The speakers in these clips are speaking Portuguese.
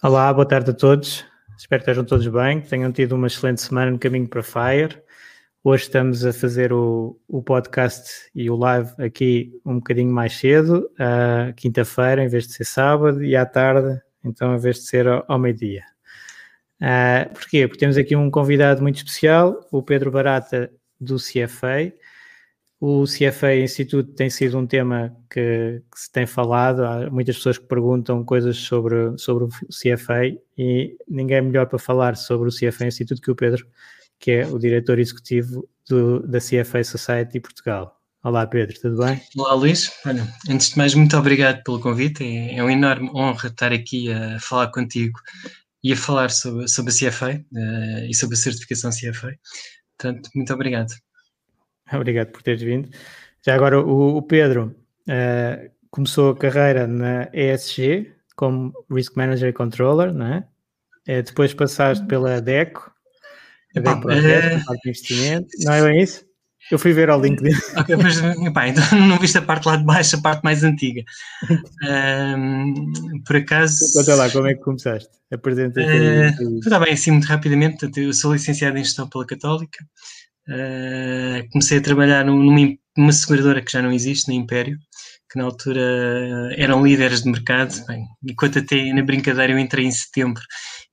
Olá, boa tarde a todos. Espero que estejam todos bem, que tenham tido uma excelente semana no caminho para Fire. Hoje estamos a fazer o, o podcast e o live aqui um bocadinho mais cedo, quinta-feira, em vez de ser sábado, e à tarde, então, em vez de ser ao, ao meio-dia. Uh, porquê? Porque temos aqui um convidado muito especial, o Pedro Barata, do CFA. O CFA Instituto tem sido um tema que, que, se tem falado, há muitas pessoas que perguntam coisas sobre, sobre o CFA e ninguém é melhor para falar sobre o CFA Instituto que o Pedro, que é o diretor executivo do, da CFA Society Portugal. Olá Pedro, tudo bem? Olá Luís, Olha, antes de mais muito obrigado pelo convite, é, é uma enorme honra estar aqui a falar contigo e a falar sobre, sobre a CFA uh, eh, e sobre a certificação CFA, portanto muito obrigado. Obrigado por teres vindo. Já agora, o, o Pedro uh, começou a carreira na ESG como Risk Manager e Controller, não é? Uh, depois passaste pela DECO, a DECO é... de investimento, não é bem isso? Eu fui ver ao LinkedIn. Ok, mas pá, então não viste a parte lá de baixo, a parte mais antiga. Um, por acaso. Conta lá, como é que começaste? Apresenta-te. Uh, está bem, assim, muito rapidamente. Eu sou licenciado em Gestão pela Católica. Uh, comecei a trabalhar numa, numa, seguradora que já não existe, na Império, que na altura eram líderes de mercado. Bem, enquanto até na brincadeira eu entrei em setembro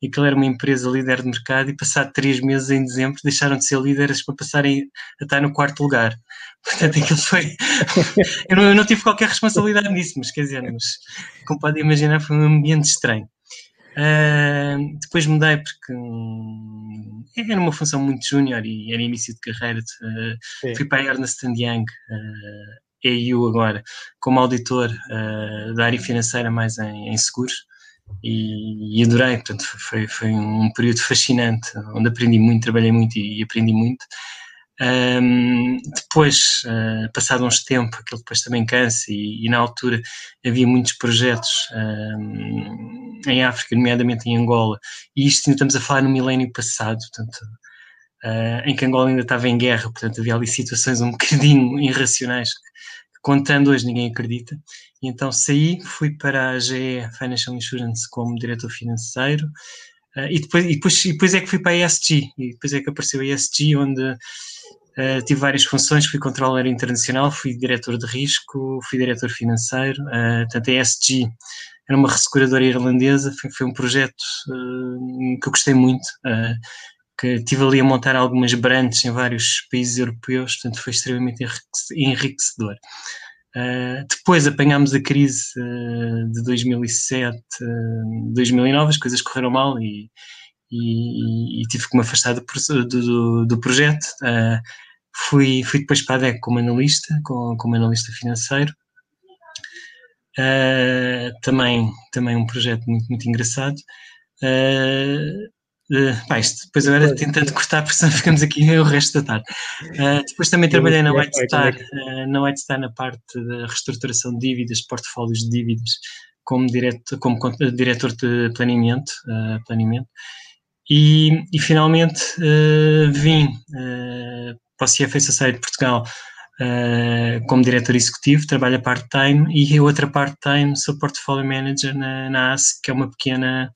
e aquilo era uma empresa líder de mercado, e passado três meses em dezembro deixaram de ser líderes para passarem a estar no quarto lugar. Portanto, aquilo foi. eu, não, eu não tive qualquer responsabilidade nisso, mas quer dizer, mas, como podem imaginar, foi um ambiente estranho. Uh, depois mudei porque um, era uma função muito júnior e era início de carreira. Uh, fui para a Ernst Young, uh, EU agora, como auditor uh, da área financeira mais em, em seguros e, e, adorei. Portanto, foi, foi um período fascinante onde aprendi muito, trabalhei muito e, e aprendi muito. Um, depois, uh, passado uns tempos, aquilo depois também cansa, e, e, na altura havia muitos projetos um, em África, nomeadamente em Angola, e isto ainda estamos a falar no milénio passado, portanto, uh, em que Angola ainda estava em guerra, portanto havia ali situações um bocadinho irracionais que, contando hoje ninguém acredita. E então saí, fui para a GE Financial Insurance como diretor financeiro. Uh, e, depois, e, depois, e depois é que fui para a ESG, e depois é que apareceu a ESG, onde Uh, tive várias funções, fui controller internacional, fui diretor de risco, fui diretor financeiro, uh, a ESG era uma resseguradora irlandesa, foi, foi um projeto uh, que eu gostei muito, uh, que estive ali a montar algumas branches em vários países europeus, portanto foi extremamente enriquecedor. Depois apanhámos a crise de 2007, 2009, as coisas correram mal e, e, e tive que me afastar do, do, do projeto. Uh, fui, fui depois para a DEC como analista, como, como analista financeiro. Uh, também, também um projeto muito, muito engraçado. Uh, uh, pá, isto, depois agora tentando cortar, porque senão ficamos aqui o resto da tarde. Uh, depois também trabalhei na White Star, uh, na White Star na parte da reestruturação de dívidas, portfólios de dívidas, como, direto, como diretor de planeamento. planeamento. E, e finalmente vim uh, para o CFA Society de Portugal uh, como diretor executivo, trabalho a part-time e a outra part-time sou portfolio manager na, na ASC, que é uma pequena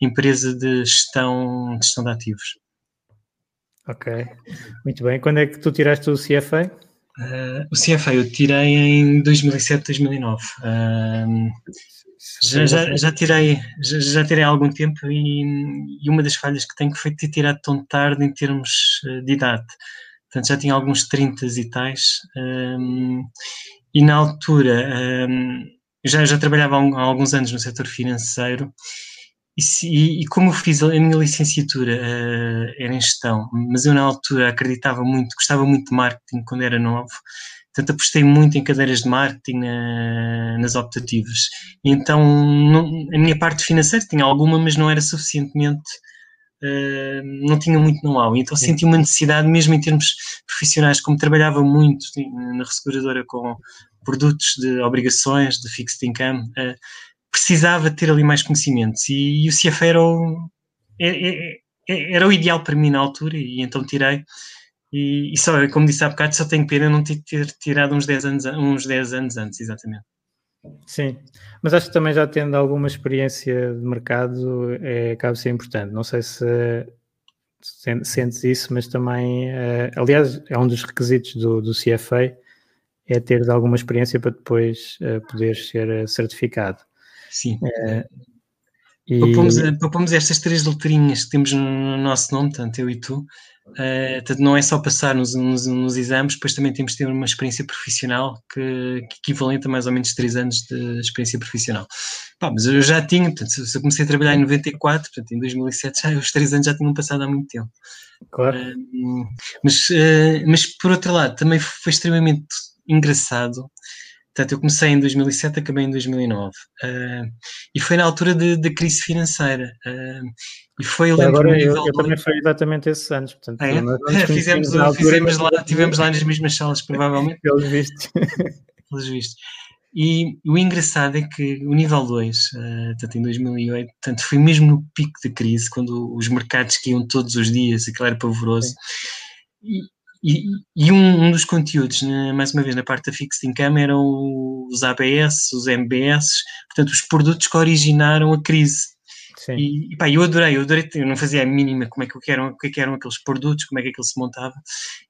empresa de gestão, de gestão de ativos. Ok, muito bem. Quando é que tu tiraste o CFA? Uh, o CFA eu tirei em 2007, 2009. Uh, Já, já, já, tirei, já, já, tirei há algum tempo e, e, uma das falhas que tenho foi ter tirado tão tarde em termos eh, de idade. Portanto, já tinha alguns 30 e tais. Um, e na altura, um, já, já trabalhava há, alguns anos no setor financeiro e, e, como eu fiz a minha licenciatura uh, era em gestão, mas eu na altura acreditava muito, gostava muito de marketing quando era novo, portanto apostei muito em cadeiras de marketing uh, nas optativas. E então não, a minha parte financeira tinha alguma, mas não era suficientemente, uh, não tinha muito know-how. Então senti uma necessidade, mesmo em termos profissionais, como trabalhava muito na resseguradora com produtos de obrigações, de fixed income, precisava ter ali mais conhecimentos e, e o CFA era o, é, é, é, era o ideal para mim na altura e então tirei e, e, só, como disse há bocado, só tenho pena não ter, ter tirado uns 10 anos, uns 10 anos antes, exatamente. Sim, mas acho que também já tendo alguma experiência de mercado é, acaba ser importante. Não sei se sentes isso, mas também, uh, aliás, é um dos requisitos do, do CFA, é ter alguma experiência para depois uh, poder ser certificado. Sim. É, e... propomos, propomos, estas três letrinhas que temos no nosso nome, tanto eu e tu. Uh, portanto, não é só passar nos, nos, nos, exames, depois também temos de ter uma experiência profissional que, que equivalente a mais ou menos três anos de experiência profissional. Pá, mas eu já tinha, portanto, se eu comecei a trabalhar em 94, portanto, em 2007, já, os três anos já tinham passado há muito tempo. Claro. Uh, mas, uh, mas, por outro lado, também foi extremamente engraçado Portanto, eu comecei em 2007, acabei em 2009. Uh, e foi na altura da crise financeira. Uh, e foi, eu Agora, eu, eu também foi exatamente esses anos. Portanto, é? fizemos, fizemos lá, tivemos lá nas mesmas salas, provavelmente. Pelos vistos. Pelos vistos. E o engraçado é que o nível 2, uh, portanto, em 2008, portanto, foi mesmo no pico da crise, quando os mercados caíam todos os dias, aquilo era pavoroso. E, e, e um, um, dos conteúdos, né, mais uma vez, na parte da Fixed Income, eram os ABS, os MBS, portanto, os produtos que originaram a crise. Sim. E, e pá, eu adorei, eu adorei, eu não fazia a mínima como é que eram, o que, é que eram aqueles produtos, como é que aquilo se montava,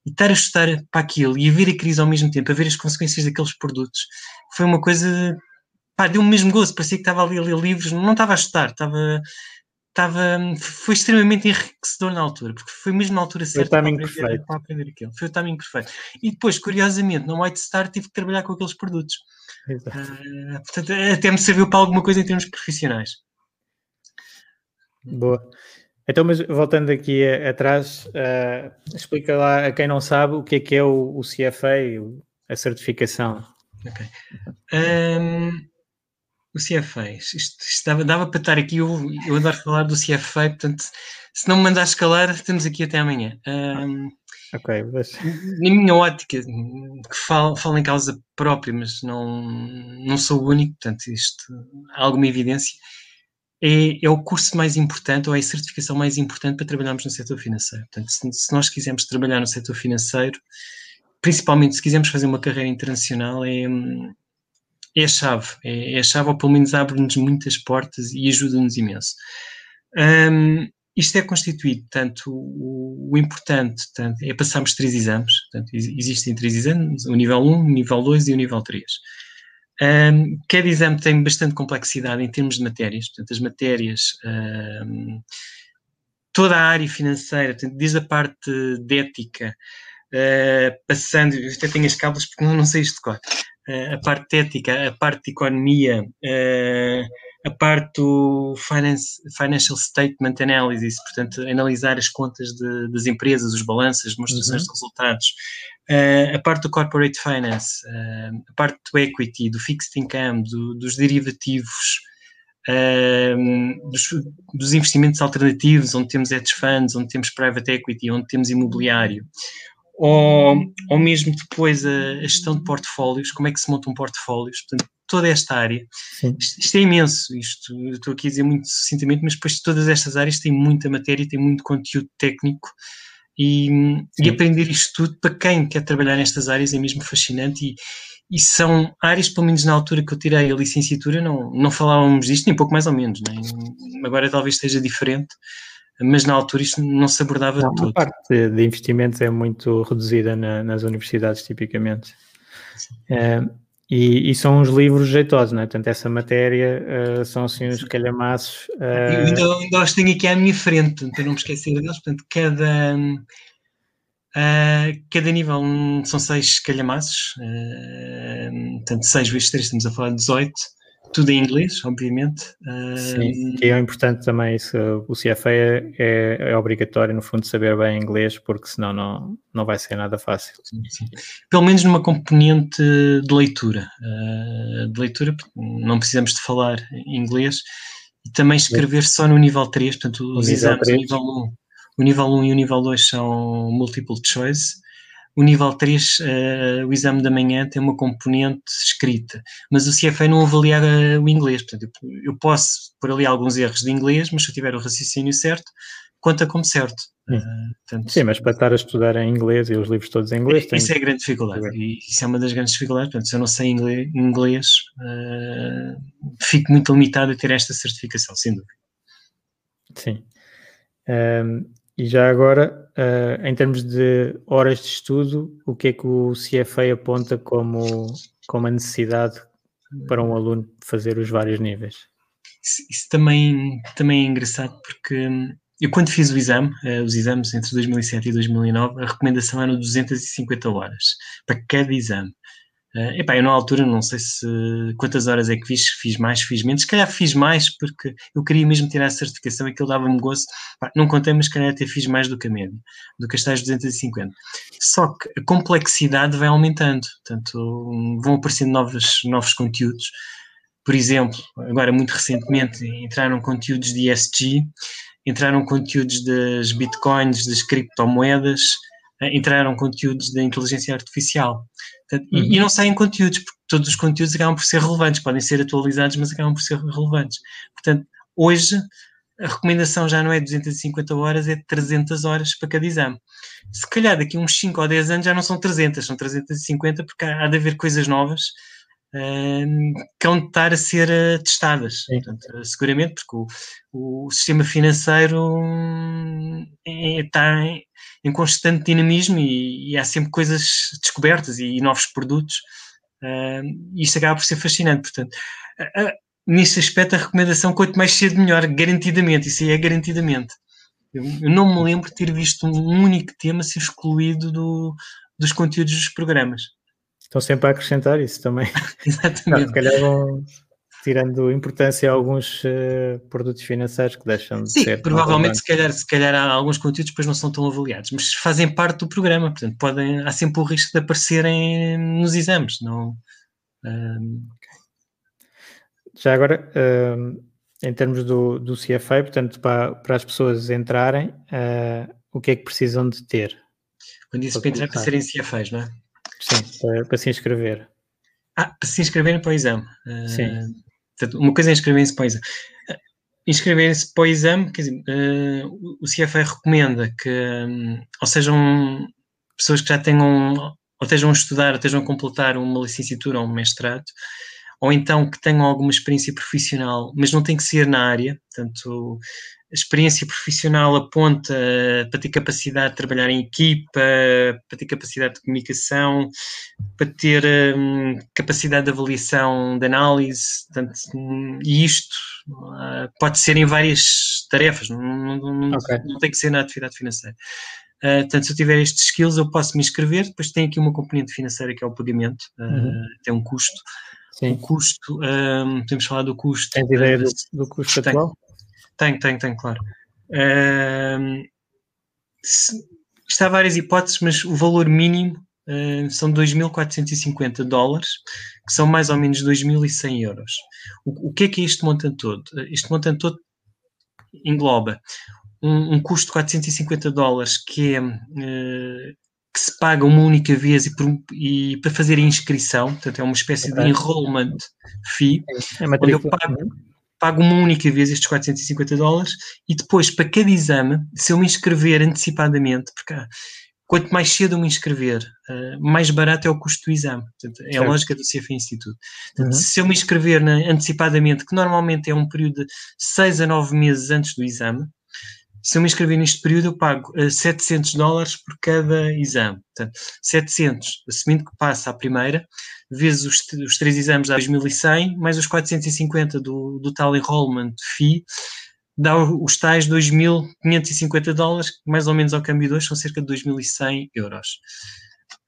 e estar a estudar para aquilo e a ver a crise ao mesmo tempo, a ver as consequências daqueles produtos, foi uma coisa, pá, deu-me mesmo gozo, parecia que estava ali a ler livros, não estava a estudar, estava estava, foi extremamente enriquecedor na altura, porque foi mesmo na altura certa para aprender, para aprender aquilo. Foi o timing perfeito. E depois, curiosamente, no White Star tive que trabalhar com aqueles produtos. Uh, portanto, até me serviu para alguma coisa em termos profissionais. Boa. Então, mas voltando aqui atrás, uh, explica lá a quem não sabe o que é que é o, o CFA, a certificação. Ok. Um, o CFA, isto, isto dava, dava, para estar aqui, eu, eu adoro falar do CFA, portanto, se não me mandares calar, estamos aqui até amanhã. Um, ok, mas... Na minha ótica, que falo, falo em causa própria, mas não, não sou o único, portanto, isto há alguma evidência, é, é, o curso mais importante ou é a certificação mais importante para trabalharmos no setor financeiro. Portanto, se, se nós quisermos trabalhar no setor financeiro, principalmente se quisermos fazer uma carreira internacional, é é a chave, é, é a chave, ou pelo menos abre-nos muitas portas e ajuda-nos imenso. Um, isto é constituído, portanto, o, o importante portanto, é passarmos três exames, portanto, existem três exames, o nível 1, o nível 2 e o nível 3. Um, cada exame tem bastante complexidade em termos de matérias, portanto, as matérias, um, toda a área financeira, portanto, desde a parte de ética, uh, passando, eu até tenho as cábulas porque não, não sei isto de cor, a parte ética, a parte de economia, uh, a parte do finance, Financial Statement Analysis, portanto, analisar as contas de, das empresas, os balanços, demonstrações uhum. de resultados, uh, a parte do Corporate Finance, a parte do Equity, do Fixed Income, do, dos derivativos, dos, dos, investimentos alternativos, onde temos hedge funds, onde temos private equity, onde temos imobiliário, ou, ou mesmo depois a, gestão de portfólios, como é que se montam portfólios, portanto, toda esta área. Isto, isto, é imenso, isto, estou aqui a dizer muito sucintamente, mas depois todas estas áreas têm muita matéria, têm muito conteúdo técnico e, e, aprender isto tudo para quem quer trabalhar nestas áreas é mesmo fascinante e, e são áreas, pelo menos na altura que eu tirei a licenciatura, não, não falávamos disto, nem pouco mais ou menos, nem, agora talvez esteja diferente, mas na altura isto não se abordava não, todo. A parte de investimentos é muito reduzida na, nas universidades, tipicamente. É, E, e, são uns livros jeitosos, não é? Portanto, essa matéria uh, são assim uns calhamaços. Uh... Eu ainda, ainda os tenho aqui à minha frente, para não me esquecer deles. Portanto, cada, uh, cada nível são seis calhamaços, portanto, seis vezes três, estamos a falar de 18 tudo em inglês, obviamente. Sim, que é importante também isso. O CFA é, é, é, obrigatório, no fundo, saber bem inglês, porque senão não, não vai ser nada fácil. Sim, sim. Pelo menos numa componente de leitura. Uh, de leitura, não precisamos de falar inglês. E também escrever só no nível 3, portanto, os exames, 3. o nível 1. O nível 1 e o nível 2 são multiple choice o nível 3, uh, eh, o exame da manhã, tem uma componente escrita, mas o CFA não avalia uh, o inglês. Portanto, eu, eu, posso pôr ali alguns erros de inglês, mas se eu tiver o raciocínio certo, conta como certo. Uh, portanto, Sim, mas para estar a estudar em inglês e os livros todos em inglês. Isso é a grande dificuldade. E isso é uma das grandes dificuldades. Portanto, se eu não sei inglês, inglês fico muito limitado a ter esta certificação, sem dúvida. Sim. Um, e já agora, uh, em termos de horas de estudo, o que é que o CFA aponta como, como a necessidade para um aluno fazer os vários níveis? Isso, isso também, também é engraçado porque hum, eu quando fiz o exame, uh, os exames entre 2007 e 2009, a recomendação era 250 horas para cada exame. Uh, epá, eu na altura não sei se quantas horas é que fiz, fiz mais, fiz menos, se calhar fiz mais porque eu queria mesmo tirar a certificação aquilo dava-me gosto, não contei, mas se calhar até fiz mais do que a média, do que as tais 250. Só que a complexidade vai aumentando, portanto vão aparecendo novos, novos conteúdos, por exemplo, agora muito recentemente entraram conteúdos de ESG, entraram conteúdos das bitcoins, das criptomoedas, entraram conteúdos da inteligência artificial. Portanto, uhum. e, e, não saem conteúdos, porque todos os conteúdos acabam por ser relevantes, podem ser atualizados, mas acabam por ser relevantes. Portanto, hoje a recomendação já não é 250 horas, é 300 horas para cada exame. Se calhar daqui uns 5 ou 10 anos já não são 300, são 350, porque há, há de haver coisas novas que hão de estar a ser uh, testadas. Portanto, uh, seguramente, porque o, o sistema financeiro hum, é, está em, em, constante dinamismo e, e, há sempre coisas descobertas e, e novos produtos. e isto acaba por ser fascinante. Portanto, nesse aspecto, a recomendação, quanto mais cedo, melhor, garantidamente. Isso aí é garantidamente. Eu, eu não me lembro de ter visto um único tema ser excluído do, dos conteúdos dos programas. Estão sempre a acrescentar isso também. Exatamente. se calhar vão tirando importância a alguns uh, produtos financeiros que deixam de Sim, ser. provavelmente se calhar, se calhar há alguns conteúdos que depois não são tão avaliados, mas fazem parte do programa, portanto podem, há sempre o risco de aparecerem nos exames. Não, uh... Já agora, uh, em termos do, do CFA, portanto, para, para as pessoas entrarem, eh, o que é que precisam de ter? Quando disse para entrar, para serem CFAs, não é? Sim, para, para se inscrever. Ah, para se inscreverem para o exame. Sim. Uh, uma coisa é inscreverem-se para o exame. Uh, inscreverem-se para o exame, quer dizer, uh, o CFA recomenda que, um, ou sejam pessoas que já tenham, ou estejam a estudar, ou estejam a completar uma licenciatura ou um mestrado, ou então que tenham alguma experiência profissional, mas não tem que ser na área, portanto, experiência profissional aponta para ter capacidade de trabalhar em equipa, para ter capacidade de comunicação, para ter um, capacidade de avaliação, de análise, portanto, e isto uh, pode ser em várias tarefas, não, não, okay. não, tem que ser na atividade financeira. Uh, portanto, se eu tiver estes skills, eu posso me inscrever. Depois tem aqui uma componente financeira que é o pagamento, uh, uhum. tem um custo. Sim. O custo, um, podemos falar do custo. Tens ideia do, do custo tem, atual? Tenho, tenho, tenho, claro. Se, está várias hipóteses, mas o valor mínimo uh, são 2.450 dólares, que são mais ou menos 2.100 euros. O, o que é que é este montante todo? Este montante todo engloba um, um custo de 450 dólares que é uh, que se paga uma única vez e, por, e, para fazer a inscrição, portanto é uma espécie de enrollment fee, é onde eu pago, pago, uma única vez estes 450 dólares e depois para cada exame, se eu me inscrever antecipadamente, porque quanto mais cedo eu me inscrever, uh, mais barato é o custo do exame. Portanto, é certo. a lógica do CFA Instituto. Portanto, uhum. Se eu me inscrever na, antecipadamente, que normalmente é um período de 6 a 9 meses antes do exame, se eu me inscrever neste período, eu pago uh, 700 dólares por cada exame. Portanto, 700, assumindo que passa a primeira, vezes os, os três exames dá 2.100, mais os 450 do, do tal enrollment fee, dá os tais 2.550 dólares, mais ou menos ao câmbio de hoje são cerca de 2.100 euros.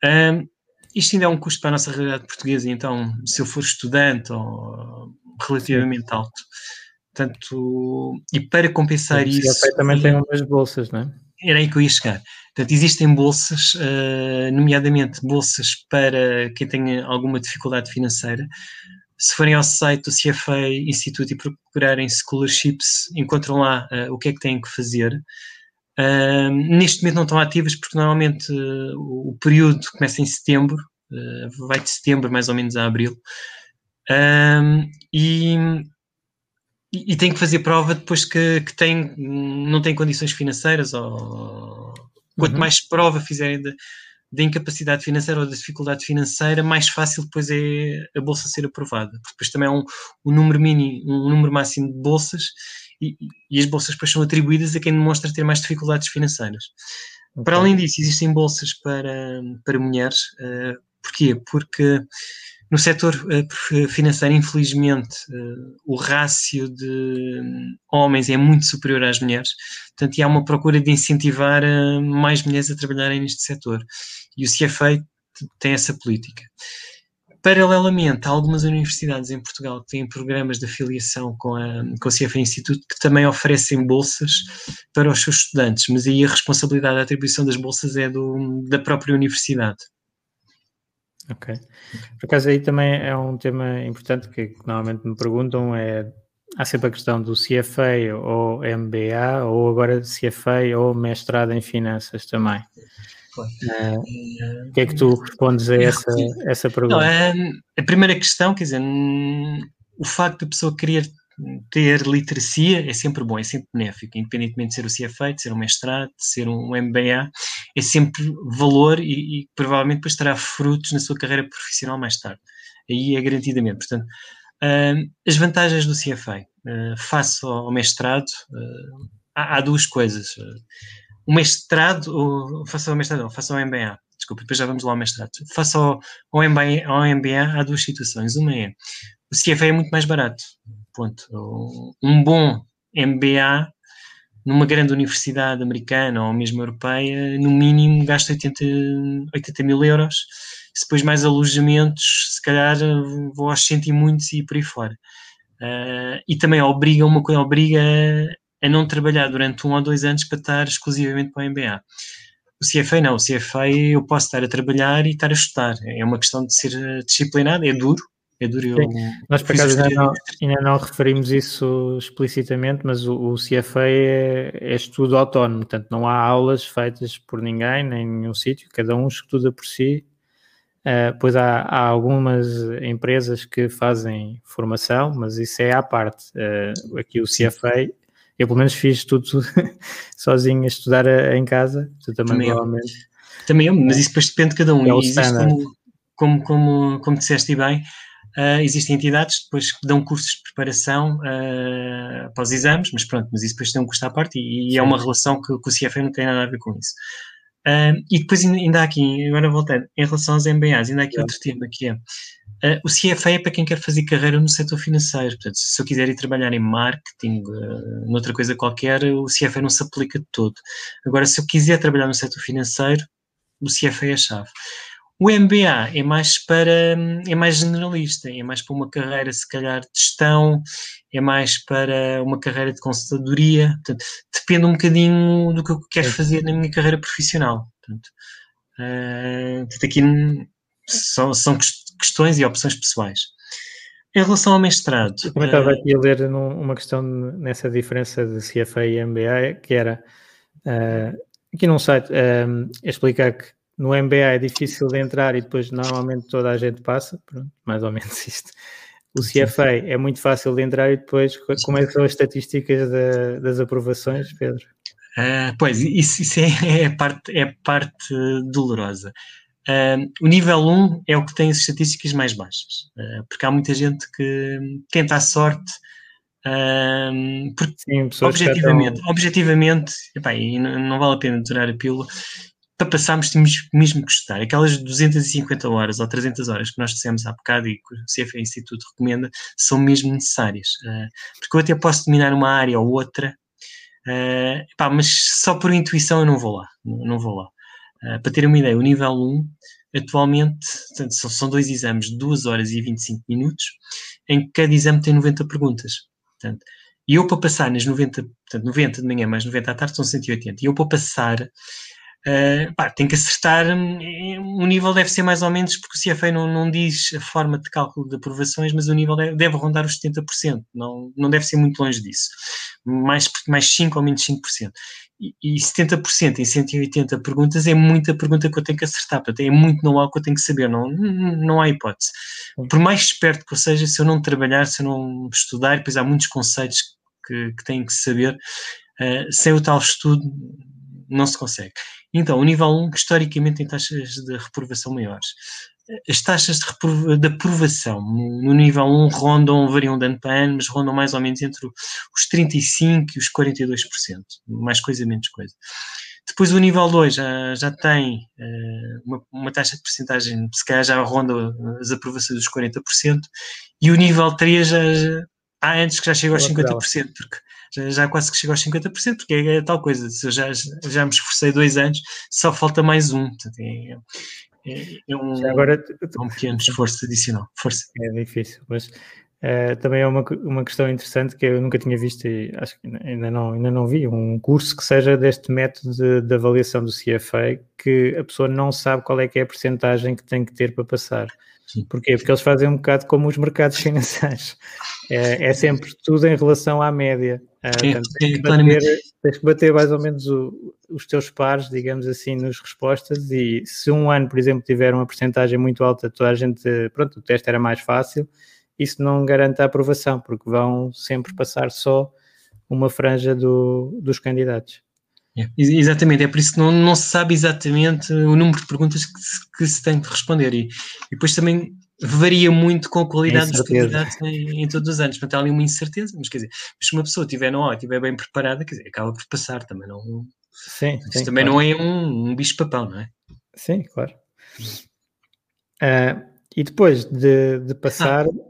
Um, isto ainda é um custo para a nossa realidade portuguesa, então, se eu for estudante ou relativamente alto. Portanto, e para compensar Sim, isso. também tem umas bolsas, não é? Era aí que eu ia chegar. Portanto, existem bolsas, uh, nomeadamente bolsas para quem tenha alguma dificuldade financeira. Se forem ao site do CFA Institute e procurarem scholarships, encontram lá uh, o que é que têm que fazer. Neste momento não estão ativas porque normalmente o período começa em setembro, vai de setembro mais ou menos a abril. e e, tem que fazer prova depois que, que tem, não tem condições financeiras ou quanto uhum. mais prova fizerem da incapacidade financeira ou da dificuldade financeira, mais fácil depois é a bolsa ser aprovada. Porque depois também há um, um número mínimo, um número máximo de bolsas e, e, as bolsas depois são atribuídas a quem demonstra ter mais dificuldades financeiras. Okay. Para além disso, existem bolsas para, para mulheres. Uh, porquê? Porque no setor uh, financeiro, infelizmente, uh, o rácio de homens é muito superior às mulheres, portanto, há uma procura de incentivar uh, mais mulheres a trabalharem neste setor. E o CFA tem essa política. Paralelamente, há algumas universidades em Portugal que têm programas de afiliação com, a, com o CFA Instituto que também oferecem bolsas para os seus estudantes, mas aí a responsabilidade da atribuição das bolsas é do, da própria universidade. Ok. Por acaso aí também é um tema importante que, que normalmente me perguntam, é há sempre a questão do CFA ou MBA, ou agora CFA ou mestrado em finanças também. Uh, o que é que tu respondes a essa, essa pergunta? Não, a, a primeira questão, quer dizer, o facto da pessoa querer ter literacia é sempre bom, é sempre benéfico, independentemente de ser o CFA, de ser um mestrado, de ser um MBA, é sempre valor e, e provavelmente depois terá frutos na sua carreira profissional mais tarde. Aí é garantidamente. Portanto, uh, as vantagens do CFA uh, face ao mestrado, uh, há, há, duas coisas. o mestrado, ou face ao mestrado, não, face ao MBA, desculpa, depois já vamos lá ao mestrado. Face ao, ao, MBA, ao MBA, há duas situações. Uma é, o CFA é muito mais barato ponto. Um bom MBA numa grande universidade americana ou mesmo europeia, no mínimo gasta 80, 80 mil euros. Se depois mais alojamentos, se calhar vou aos cento e muitos e por aí fora. Uh, e também obriga uma coisa, obriga a não trabalhar durante um ou dois anos para estar exclusivamente para o MBA. O CFA não, o CFA eu posso estar a trabalhar e estar a estudar. É uma questão de ser disciplinado, é duro, é. Nós, por acaso, ainda não, ainda não, referimos isso explicitamente, mas o, o CFA é, é, estudo autónomo, portanto, não há aulas feitas por ninguém, nem em nenhum sítio, cada um estuda por si. Uh, pois há, há, algumas empresas que fazem formação, mas isso é à parte. Uh, aqui o CFA, eu pelo menos fiz tudo sozinho a estudar a, a em casa, tu também, também provavelmente. Também eu, mas isso depois depende de cada um. É e existe como, como, como, como disseste bem, Uh, existem entidades depois que dão cursos de preparação uh, para os exames, mas pronto, mas isso depois tem um custo à parte e, e é uma relação que, que o CFA não tem nada a ver com isso. Uh, e depois ainda há aqui, agora voltando, em relação aos MBAs, ainda há aqui outro tema que é uh, o CFA é para quem quer fazer carreira no setor financeiro. Portanto, se eu quiser ir trabalhar em marketing, uh, noutra coisa qualquer, o CFA não se aplica de todo. Agora, se eu quiser trabalhar no setor financeiro, o CFA é a chave. O MBA é mais para é mais generalista, é mais para uma carreira se calhar de gestão, é mais para uma carreira de consultadoria, portanto, depende um bocadinho do que eu quero fazer na minha carreira profissional. Portanto, uh, portanto aqui são, são questões e opções pessoais. Em relação ao mestrado. Eu também estava aqui a ler num, uma questão nessa diferença de CFA e MBA, que era uh, aqui num site explicar que no MBA é difícil de entrar e depois normalmente toda a gente passa, pronto, mais ou menos isto. O CFA é muito fácil de entrar e depois como é que são as estatísticas da, das aprovações, Pedro? Uh, pois, isso, isso é, é, parte, é parte dolorosa. Uh, o nível 1 é o que tem as estatísticas mais baixas, uh, porque há muita gente que tenta a sorte porque, Sim, objetivamente, estão... objetivamente epá, e não, não, vale a pena durar a pílula, para passarmos temos mesmo que estudar. Aquelas 250 horas ou 300 horas que nós dissemos há bocado e que o CFA Instituto recomenda são mesmo necessárias. Uh, porque eu até posso dominar uma área ou outra, epá, mas só por intuição eu não vou lá. Não, vou lá. Uh, para ter uma ideia, o nível 1 atualmente são dois exames de 2 horas e 25 minutos, em que cada exame tem 90 perguntas. Portanto, e eu para passar nas 90, portanto, 90 de manhã mais 90 à tarde são 180. E eu para passar, uh, pá, tenho que acertar, um, o nível deve ser mais ou menos, porque o CFA não, não diz a forma de cálculo de aprovações, mas o nível deve, deve rondar os 70%, não, não deve ser muito longe disso. Mais, mais 5 ou menos 5% e, e 70% em 180 perguntas é muita pergunta que eu tenho que acertar, portanto, é muito know-how que eu tenho que saber, não, não há hipótese. Por mais esperto que eu seja, se eu não trabalhar, se eu não estudar, depois há muitos conceitos que, que tenho que saber, uh, sem o tal estudo não se consegue. Então, o nível 1, historicamente, tem taxas de reprovação maiores as taxas de, de aprovação no, nível 1 rondam, variam de ano para ano, mas rondam mais ou menos entre os 35% e os 42%, mais coisa, menos coisa. Depois o nível 2 já, já tem uh, uma, uma, taxa de porcentagem, se calhar já ronda as aprovações dos 40%, e o nível 3 já, já há antes que já chega aos 50%, porque já, já quase que chega aos 50%, porque é, é tal coisa, se eu já, já me esforcei dois anos, só falta mais um. Portanto, é, é, é um, Agora, é um pequeno esforço adicional. Força. É difícil, mas uh, também é uma, uma questão interessante que eu nunca tinha visto e acho que ainda não, ainda não vi um curso que seja deste método de, de avaliação do CFA que a pessoa não sabe qual é que é a percentagem que tem que ter para passar. Sim. Porquê? Porque eles fazem um bocado como os mercados financeiros. É, é sempre tudo em relação à média. Uh, portanto, tens, que bater, tens, que bater, mais ou menos o, os teus pares, digamos assim, nas respostas. E se um ano, por exemplo, tiver uma porcentagem muito alta, toda a gente, pronto, o teste era mais fácil, isso não garante a aprovação, porque vão sempre passar só uma franja do, dos candidatos. É, exatamente, é por isso que não, não se sabe exatamente o número de perguntas que se, que se tem de responder. E, e depois também varia muito com a qualidade dos candidatos em, em, todos os anos. Portanto, há ali uma incerteza, mas quer dizer, se uma pessoa estiver no estiver bem preparada, quer dizer, acaba por passar também. Não, sim, sim também claro. não é um, um bicho-papão, não é? Sim, claro. Uh, e depois de, de passar, ah,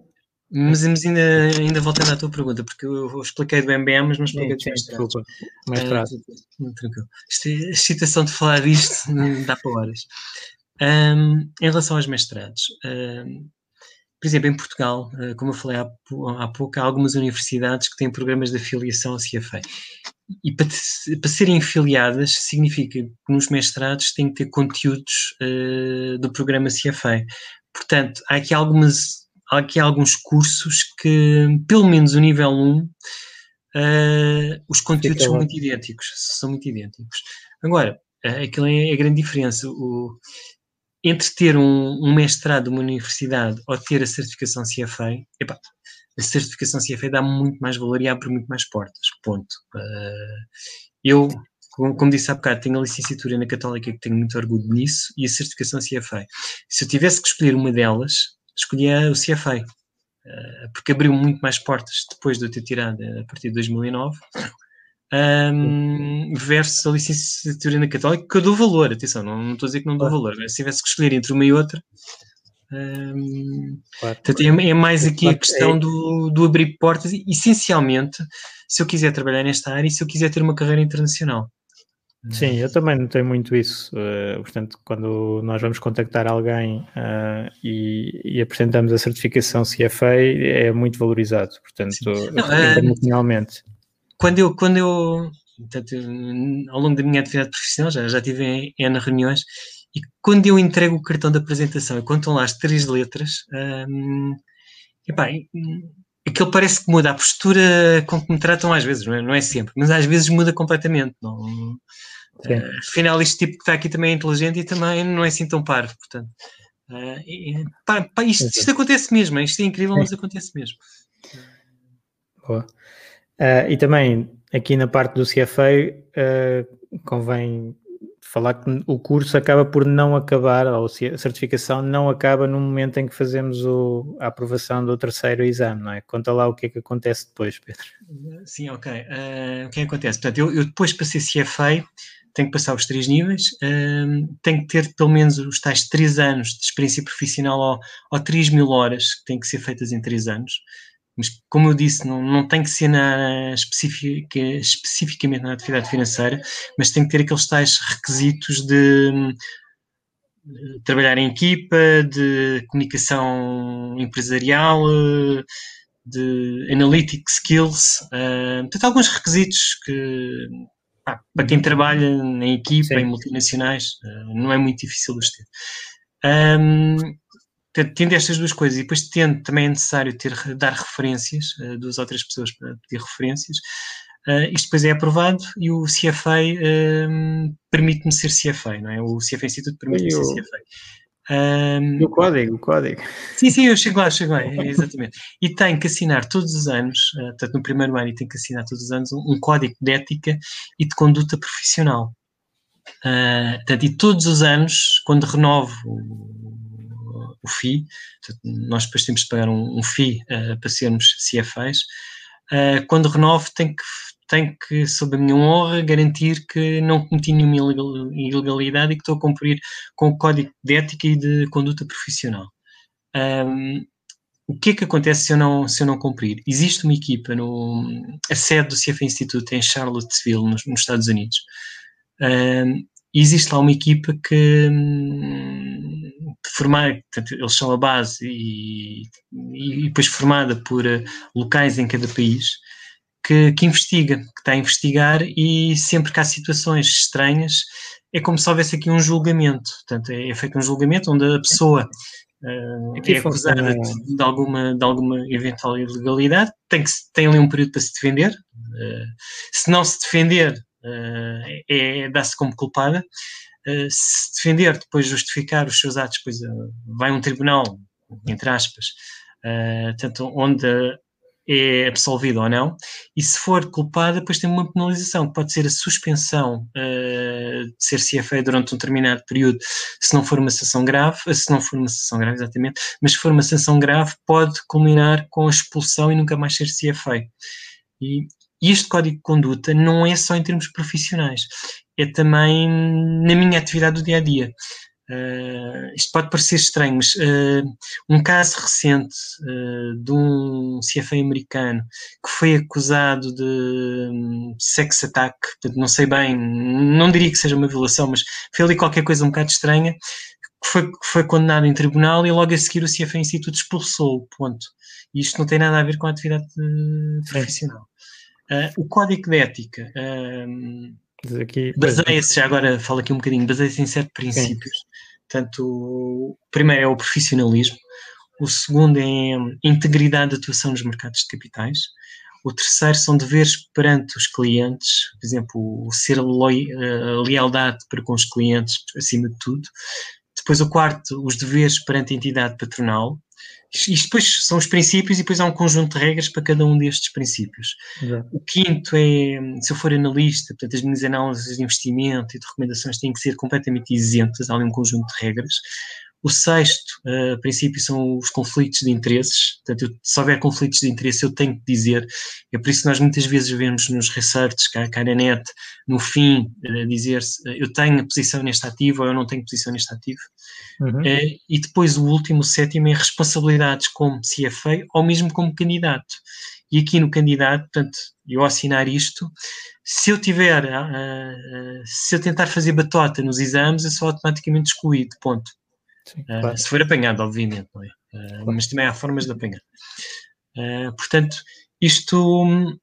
mas, mas ainda, ainda voltando à tua pergunta, porque eu expliquei do MBA, mas não expliquei sim, dos mestrados. Mestrado. Uh, tranquilo. a excitação de falar disto dá para horas. Um, em relação aos mestrados, um, por exemplo, em Portugal, uh, como eu falei há, há, pouco, há algumas universidades que têm programas de afiliação ao CFA. E para, para serem afiliadas, significa que nos mestrados têm que ter conteúdos uh, do programa CFA. Portanto, há aqui algumas há aqui alguns cursos que, pelo menos o nível 1, uh, eh, os conteúdos são muito idênticos. São muito idênticos. Agora, uh, aquilo é a grande diferença. O, entre ter um, um, mestrado numa universidade ou ter a certificação CFA, epá, a certificação CFA dá muito mais valor e abre muito mais portas. Ponto. Uh, eu, como, disse há bocado, tenho a licenciatura na Católica que tenho muito orgulho nisso e a certificação CFA. Se eu tivesse que escolher uma delas, escolhia o CFA, eh, porque abriu muito mais portas depois de eu ter tirado a partir de 2009, um, versus a licenciatura na Católica, que eu dou valor, atenção, não, não estou a dizer que não dou valor, se tivesse que escolher entre uma e outra, um, claro. Portanto, é, é, mais aqui a questão é. do, do abrir portas, essencialmente, se eu quiser trabalhar nesta área e se eu quiser ter uma carreira internacional. Sim, eu também notei muito isso. Uh, portanto, quando nós vamos contactar alguém uh, e, e, apresentamos a certificação CFA, é muito valorizado, portanto, Não, uh, internacionalmente. Quando eu, quando eu portanto, ao longo da minha atividade profissional, já, já tive em N reuniões, e quando eu entrego o cartão de apresentação e contam lá as três letras, um, epá, aquilo parece que muda a postura com que me tratam às vezes, não é, não é sempre, mas às vezes muda completamente. Não, uh, afinal, este tipo que está aqui também é inteligente e também não é assim tão parvo, portanto. Uh, e, pá, pá, isto, isto, acontece mesmo, isto é incrível, mas acontece mesmo. Boa. Uh, e também aqui na parte do CFA convém falar que o curso acaba por não acabar, ou a certificação não acaba no momento em que fazemos o, a aprovação do terceiro exame, não é? Conta lá o que é que acontece depois, Pedro. Sim, ok. Uh, o que é que acontece? Portanto, eu, eu depois para ser CFA tenho que passar os três níveis, uh, tenho que ter pelo menos os tais três anos de experiência profissional ou, ou 3 mil horas que têm que ser feitas em três anos mas como eu disse, não, não tem que ser na especifica, especificamente na atividade financeira, mas tem que ter aqueles tais requisitos de, de trabalhar em equipa, de comunicação empresarial, de analytic skills, uh, portanto, alguns requisitos que pá, para quem trabalha em equipa, Sim. em multinacionais, uh, não é muito difícil de os ter. Um, tendo estas duas coisas e depois tendo também é necessário ter, dar referências, uh, duas ou três pessoas para pedir referências, uh, isto depois é aprovado e o CFA uh, ehm, permite-me ser CFA, não é? O CFA Instituto permite-me ser CFA. Um, ehm, o código, o código. Sim, sim, eu chego lá, chego lá, exatamente. E tenho que assinar todos os anos, uh, portanto, no primeiro ano, e tenho que assinar todos os anos um, um código de ética e de conduta profissional. Uh, portanto, e todos os anos, quando renovo o FII, nós depois temos de pagar um, um FII uh, para sermos CFAs. Uh, quando renovo, tenho que, tenho que, sob a minha honra, garantir que não cometi nenhuma ilegalidade e que estou a cumprir com o código de ética e de conduta profissional. Um, o que é que acontece se eu não, se eu não cumprir? Existe uma equipa, no, a sede do CFA Institute em Charlottesville, nos, nos Estados Unidos. Um, existe lá uma equipa que, formar, portanto, eles são a base e, e depois formada por uh, locais em cada país, que, que, investiga, que está a investigar e sempre que há situações estranhas, é como se houvesse aqui um julgamento. Portanto, é, é feito um julgamento onde a pessoa uh, é acusada de, de, alguma, de alguma eventual ilegalidade, tem, que, tem ali um período para se defender. Se não se defender, uh, é, dá-se como culpada. Eh, se defender, depois justificar os seus atos, depois uh, vai um tribunal, entre aspas, uh, tanto onde é absolvido ou não, e se for culpada, depois tem uma penalização, que pode ser a suspensão de ser CFA durante um determinado período, se não for uma sanção grave, se não for uma sanção grave, exatamente, mas se for uma sanção grave, pode culminar com a expulsão e nunca mais ser CFA. E, e este código de conduta não é só em termos profissionais, é também na minha atividade do dia a dia. Uh, isto pode parecer estranho, mas uh, um caso recente uh, de um CFA americano que foi acusado de um, sex attack, portanto, não sei bem, não diria que seja uma violação, mas foi ali qualquer coisa um bocado estranha, que foi, foi condenado em tribunal e logo a seguir o CFA Instituto expulsou, ponto. E isto não tem nada a ver com a atividade profissional. O código de ética Baseia-se, já agora falo aqui um bocadinho, baseia-se em sete princípios. Sim. Portanto, o primeiro é o profissionalismo, o segundo é a integridade de atuação nos mercados de capitais, o terceiro são deveres perante os clientes, por exemplo, o ser a lealdade para com os clientes acima de tudo. Depois o quarto, os deveres perante a entidade patronal. Isto depois são os princípios e depois há um conjunto de regras para cada um destes princípios. Exato. O quinto é, se eu for analista, portanto, as minhas análises de investimento e de recomendações têm que ser completamente isentas, há ali um conjunto de regras. O sexto uh, princípio são os conflitos de interesses. Portanto, eu, se houver conflitos de interesse, eu tenho que dizer. É por isso que nós muitas vezes vemos nos researches, cá, cá na net, no fim, uh, dizer-se uh, eu tenho posição neste ativo ou eu não tenho posição neste ativo. Uhum. e depois o último, o sétimo, é responsabilidades como CFA ou mesmo como candidato. E aqui no candidato, portanto, eu assinar isto, se eu tiver, se eu tentar fazer batota nos exames, eu sou automaticamente excluído, ponto. Sim, ah, claro. se for apanhado, obviamente, é? uh, claro. mas também há formas de apanhar. Uh, portanto, isto,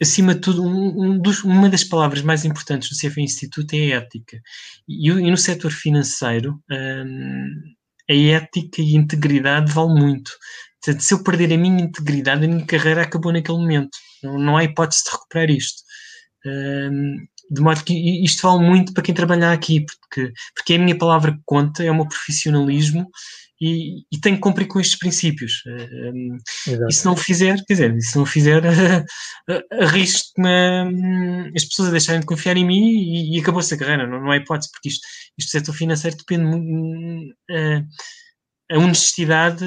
acima de tudo, um, um dos, uma das palavras mais importantes do CFA Instituto é a ética. E, e no setor financeiro, a ética e a integridade vale muito. Portanto, se eu perder a minha integridade, a minha carreira acabou naquele momento. Não, não há hipótese de recuperar isto. De modo que isto vale muito para quem trabalhar aqui, porque, porque é a minha palavra que conta, é o meu profissionalismo e, e tenho que cumprir com estes princípios. e se não o fizer, quer dizer, se não o fizer, arrisco-me as pessoas a deixarem de confiar em mim e, e acabou-se a carreira, não, não há hipótese, porque isto, isto setor financeiro depende muito. Uh, a honestidade,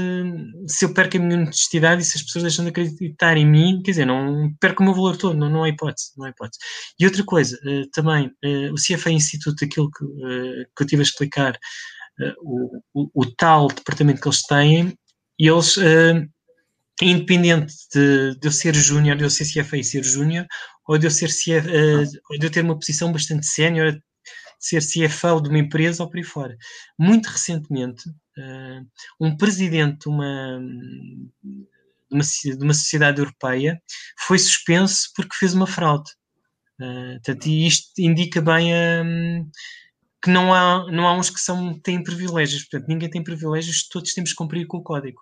se eu perco a minha honestidade e se as pessoas deixam de acreditar em mim, quer dizer, não perco o meu valor todo, não, não há hipótese, não há hipótese. E outra coisa, uh, também, uh, o CFA Instituto, aquilo que, uh, que eu tive a explicar, o, o, o, tal departamento que eles têm, eles, independente de, de, eu ser júnior, de eu ser CFA e ser júnior, ou de eu ser CFA, ou de eu ter uma posição bastante sénior, ser CFO de uma empresa ou por aí fora. Muito recentemente, um presidente de uma, de uma, de uma sociedade europeia foi suspenso porque fez uma fraude. Uh, portanto, isto indica bem um, que não há, não há uns que são, têm privilégios. Portanto, ninguém tem privilégios, todos temos que cumprir com o código.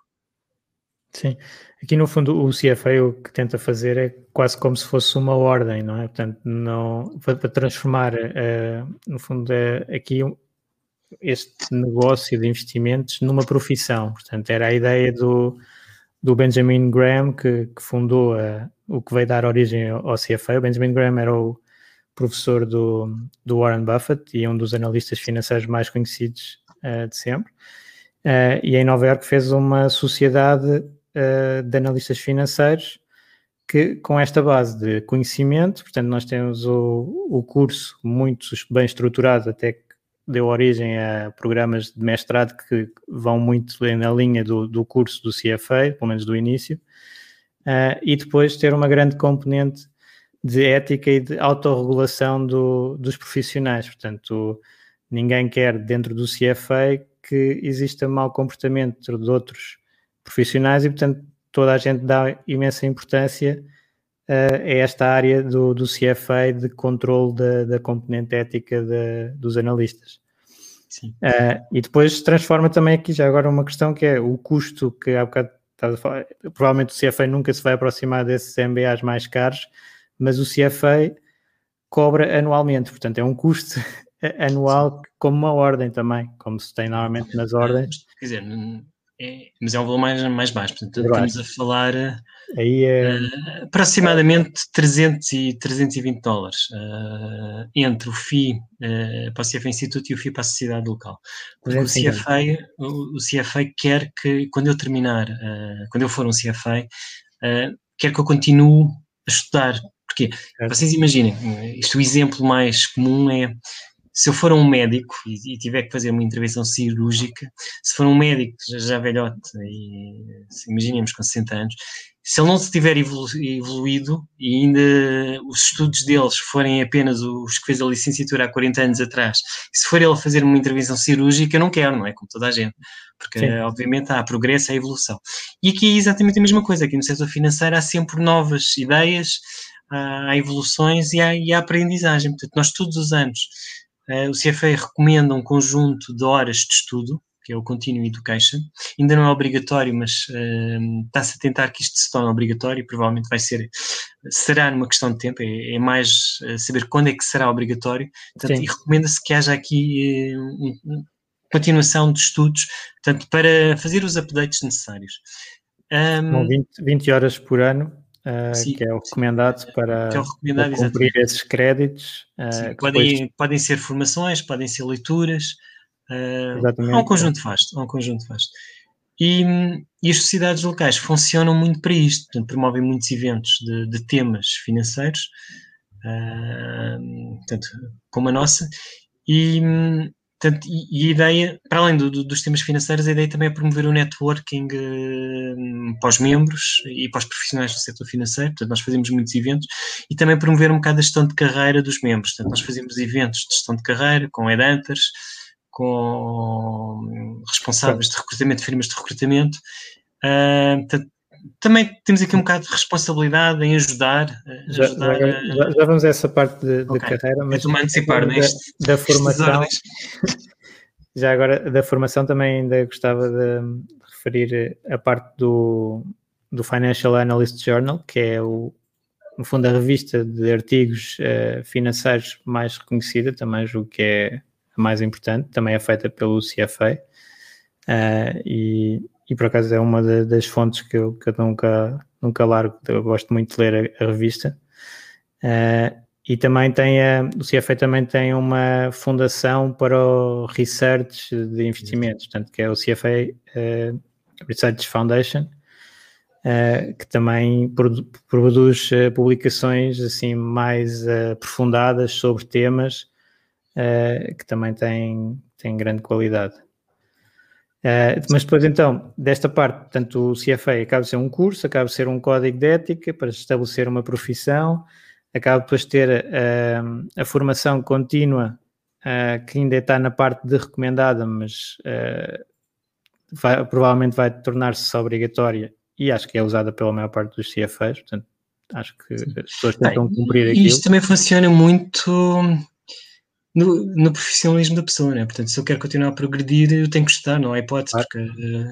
Sim, aqui no fundo o CFA o que tenta fazer é quase como se fosse uma ordem, não é? Portanto, não, para, transformar, uh, no fundo, uh, aqui este negócio de investimentos numa profissão. Portanto, era a ideia do, do Benjamin Graham que, que fundou uh, o que veio dar origem ao CFA. O Benjamin Graham era o professor do, do Warren Buffett e um dos analistas financeiros mais conhecidos de sempre. e em Nova York fez uma sociedade uh, de analistas financeiros que, com esta base de conhecimento, portanto, nós temos o, o curso muito bem estruturado, até deu origem a programas de mestrado que vão muito na linha do, do curso do CFA, pelo menos do início, uh, e depois ter uma grande componente de ética e de autorregulação do, dos profissionais. Portanto, ninguém quer dentro do CFA que exista mau comportamento de outros profissionais e, portanto, toda a gente dá imensa importância uh, a esta área do, do CFA de controle da, da componente ética de, dos analistas. Uh, e depois transforma também aqui já agora uma questão que é o custo que há bocado estás a falar. Provavelmente o CFA nunca se vai aproximar desses MBAs mais caros, mas o CFA cobra anualmente, portanto é um custo anual como uma ordem também, como se tem normalmente nas ordens. Quer dizer, é, mas é um valor mais, mais baixo. Portanto, estamos a falar Aí é... uh, aproximadamente 300 e 320 dólares uh, entre o FII uh, para o CFA Instituto e o FII para a sociedade local. Porque o CFA, o, o, CFA quer que, quando eu terminar, quando eu for um CFA, quer que eu continue a estudar. Porque, é. vocês imaginem, isto o exemplo mais comum é se eu for um médico e, e, tiver que fazer uma intervenção cirúrgica, se for um médico já, já velhote, e, imaginemos com 60 anos, se ele não se tiver evolu evoluído e ainda os estudos deles forem apenas os que fez a licenciatura há 40 anos atrás, se for ele fazer uma intervenção cirúrgica, eu não quero, não é? Como toda a gente. Porque, Sim. obviamente, há progresso, há evolução. E aqui é exatamente a mesma coisa. Aqui no setor financeiro há sempre novas ideias, há evoluções e há, e há aprendizagem. Portanto, nós todos os anos Uh, o CFA recomenda um conjunto de horas de estudo, que é o Continuing Education. Ainda não é obrigatório, mas uh, está-se a tentar que isto se torne obrigatório e provavelmente vai ser, será numa questão de tempo, é, é mais uh, saber quando é que será obrigatório. Portanto, e recomenda-se que haja aqui um, um, continuação de estudos, portanto, para fazer os updates necessários. Um, 20, 20 horas por ano Uh, sim, que é o recomendado sim, para, é o recomendado, para cumprir exatamente. esses créditos. Uh, podem, depois... podem ser formações, podem ser leituras, uh, há um conjunto vasto, há um conjunto vasto. E, e, as sociedades locais funcionam muito para isto, portanto, promovem muitos eventos de, de temas financeiros, portanto, como a nossa, e, Portanto, e, e, a ideia, para além do, do, dos temas financeiros, a ideia também é promover o networking uh, para os membros e para os profissionais do setor financeiro. Portanto, nós fazemos muitos eventos e também promover um bocado a gestão de carreira dos membros. Portanto, nós fazemos eventos de gestão de carreira com headhunters, com responsáveis de recrutamento, firmas de recrutamento. Uh, também temos aqui um bocado de responsabilidade em ajudar. Já, ajudar já, a... já, vamos a essa parte de, de okay. carreira, mas Estou antecipar neste, da, da formação. já agora, da formação também ainda gostava de, referir a parte do, do Financial Analyst Journal, que é o no fundo, a revista de artigos uh, financeiros mais reconhecida, também julgo que é a mais importante, também é feita pelo CFA, uh, e, e por acaso é uma de, das fontes que eu, que eu, nunca, nunca largo, eu gosto muito de ler a, a revista. Uh, e também tem a, o CFA também tem uma fundação para o research de investimentos, portanto, que é o CFA uh, Research Foundation, uh, que também produ produz uh, publicações assim mais aprofundadas sobre temas que também têm, têm grande qualidade. mas depois então, desta parte, portanto, o CFA acaba de ser um curso, acaba de ser um código de ética para estabelecer uma profissão, acaba depois de ter uh, a formação contínua, uh, que ainda está na parte de recomendada, mas uh, vai, provavelmente vai tornar-se obrigatória e acho que é usada pela maior parte dos CFAs, portanto, acho que as pessoas tentam cumprir aquilo. Isto também funciona muito no, no, profissionalismo da pessoa, né? Portanto, se eu quero continuar a progredir, eu tenho que estudar, não há hipótese, claro. porque uh,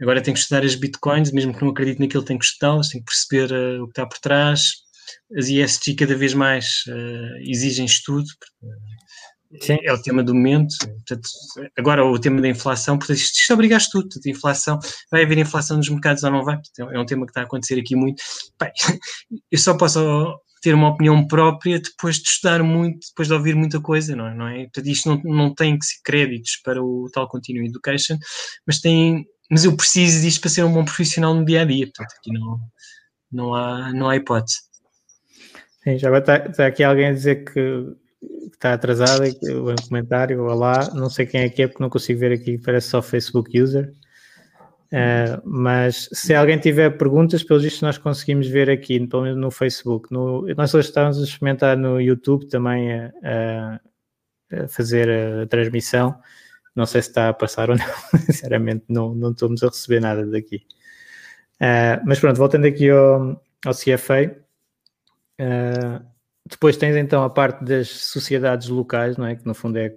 agora tenho que estudar as bitcoins, mesmo que não acredite naquilo, tenho que estudá-las, tenho que perceber uh, o que está por trás, as ESG cada vez mais uh, exigem estudo, Sim. é o tema do momento. Portanto, agora o tema da inflação, portanto, isto, isto obriga a estudo. Portanto, inflação, vai haver inflação nos mercados ou não vai? Portanto, é um tema que está a acontecer aqui muito. Bem, eu só posso ter uma opinião própria depois de estudar muito, depois de ouvir muita coisa, não é? Não é? Portanto, isto não, não tem que ser créditos para o tal Continuing Education, mas tem, mas eu preciso disto para ser um bom profissional no dia a dia. Portanto, aqui não, não, há, não há hipótese. Sim, já está, está aqui alguém a dizer que está atrasado, o comentário, olá, não sei quem é que é porque não consigo ver aqui, parece só Facebook User. Uh, mas se alguém tiver perguntas, pelos vistos nós conseguimos ver aqui, pelo menos no Facebook. No, nós hoje estamos a experimentar no YouTube também a, a, a, fazer a transmissão. Não sei se está a passar ou não, sinceramente não, não estamos a receber nada daqui. Uh, mas pronto, voltando aqui ao, ao CFA, Uh, depois tens então a parte das sociedades locais, não é? Que no fundo é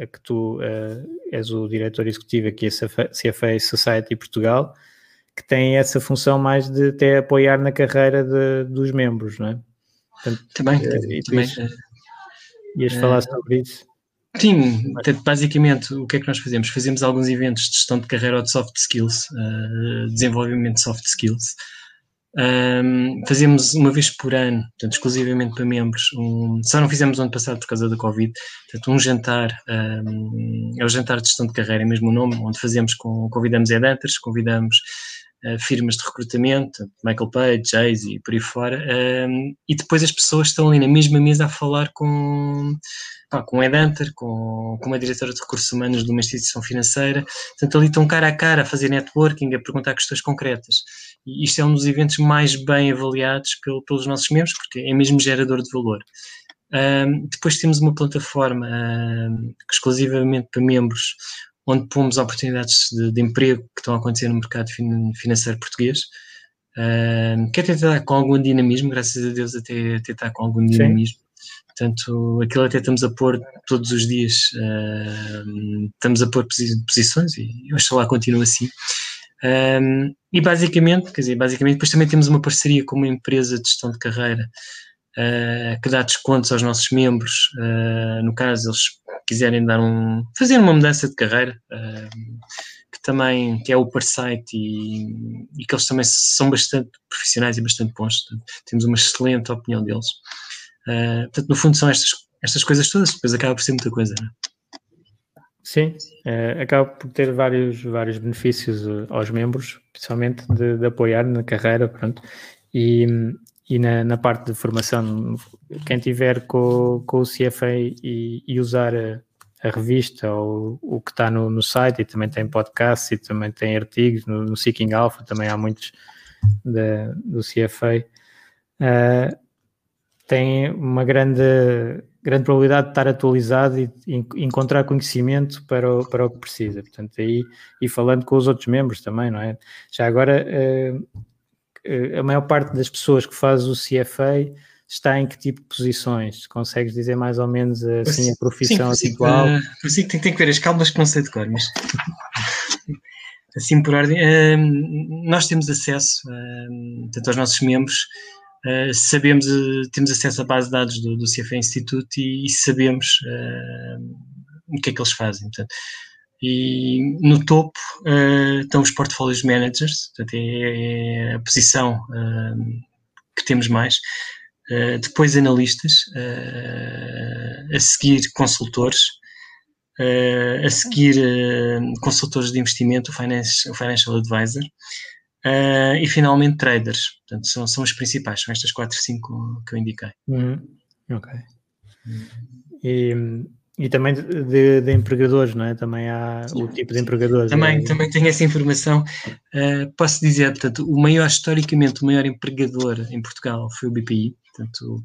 a que tu uh, és o diretor executivo aqui, a CFA Society Portugal, que tem essa função mais de até apoiar na carreira de, dos membros, não é? Portanto, também, uh, também. Ias falar sobre isso? Sim, basicamente o que é que nós fazemos? Fazemos alguns eventos de gestão de carreira ou de soft skills, desenvolvimento de soft skills, um, fazemos uma vez por ano, portanto, exclusivamente para membros. Um, só não fizemos ano passado por causa da Covid. Portanto, um jantar, um, é o jantar de gestão de carreira, é mesmo o nome, onde fazemos com, convidamos headhunters, convidamos firmas de recrutamento, Michael Page, Jay-Z e por aí fora, e depois as pessoas estão ali na mesma mesa a falar com pá, com o Headhunter, com, com uma diretora de recursos humanos de uma instituição financeira, portanto ali estão cara a cara a fazer networking, a perguntar questões concretas. E isto é um dos eventos mais bem avaliados pelo, pelos nossos membros, porque é mesmo gerador de valor. Um, depois temos uma plataforma um, exclusivamente para membros, onde pomos oportunidades de, de, emprego que estão a acontecer no mercado financeiro português. Um, que até está com algum dinamismo, graças a Deus até, até está com algum dinamismo. Sim. Portanto, aquilo até estamos a pôr todos os dias, uh, estamos a pôr posições e oxalá continue assim. Um, e basicamente, quer dizer, basicamente depois também temos uma parceria com uma empresa de gestão de carreira uh, que dá descontos aos nossos membros, uh, no caso eles quiserem dar um, fazer uma mudança de carreira, uh, que também que é o Parasite e, e que eles também são bastante profissionais e bastante bons, temos uma excelente opinião deles. Uh, portanto, no fundo, são estas, estas coisas todas, depois acaba por ser muita coisa, não é? Sim, é, acaba por ter vários, vários benefícios eh, aos membros, principalmente de, de apoiar na carreira, pronto, e, e na, na, parte de formação. Quem tiver com, com o CFA e, e usar a, a, revista ou o que está no, no, site, e também tem podcasts e também tem artigos no, no Seeking Alpha, também há muitos do CFA. Uh, eh, tem uma grande, grande probabilidade de estar atualizado e, encontrar conhecimento para o, para o que precisa. Portanto, aí, e falando com os outros membros também, não é? Já agora, uh, a maior parte das pessoas que faz o CFA está em que tipo de posições? Consegues dizer mais ou menos assim a profissão Sim, atual? Uh, isso que tem que ver as calmas que não sei de cor, mas assim por ordem. Uh, nós temos acesso, uh, tanto aos nossos membros, uh, sabemos, temos acesso à base de dados do, do CFA Institute e, e sabemos o que é que eles fazem. Portanto, e no topo estão os portfólios managers, portanto, é, é a posição que temos mais. depois analistas, a seguir consultores, uh, a seguir uh, consultores de investimento, o financial, financial advisor, uh, e finalmente traders. Portanto, são, são os principais, são estas quatro, cinco que eu indiquei. Uhum. Ok. E, e também de, de, empregadores, não é? Também há o tipo de empregadores. Também, é? também tenho essa informação. Uh, posso dizer, portanto, o maior, historicamente, o maior empregador em Portugal foi o BPI. Portanto,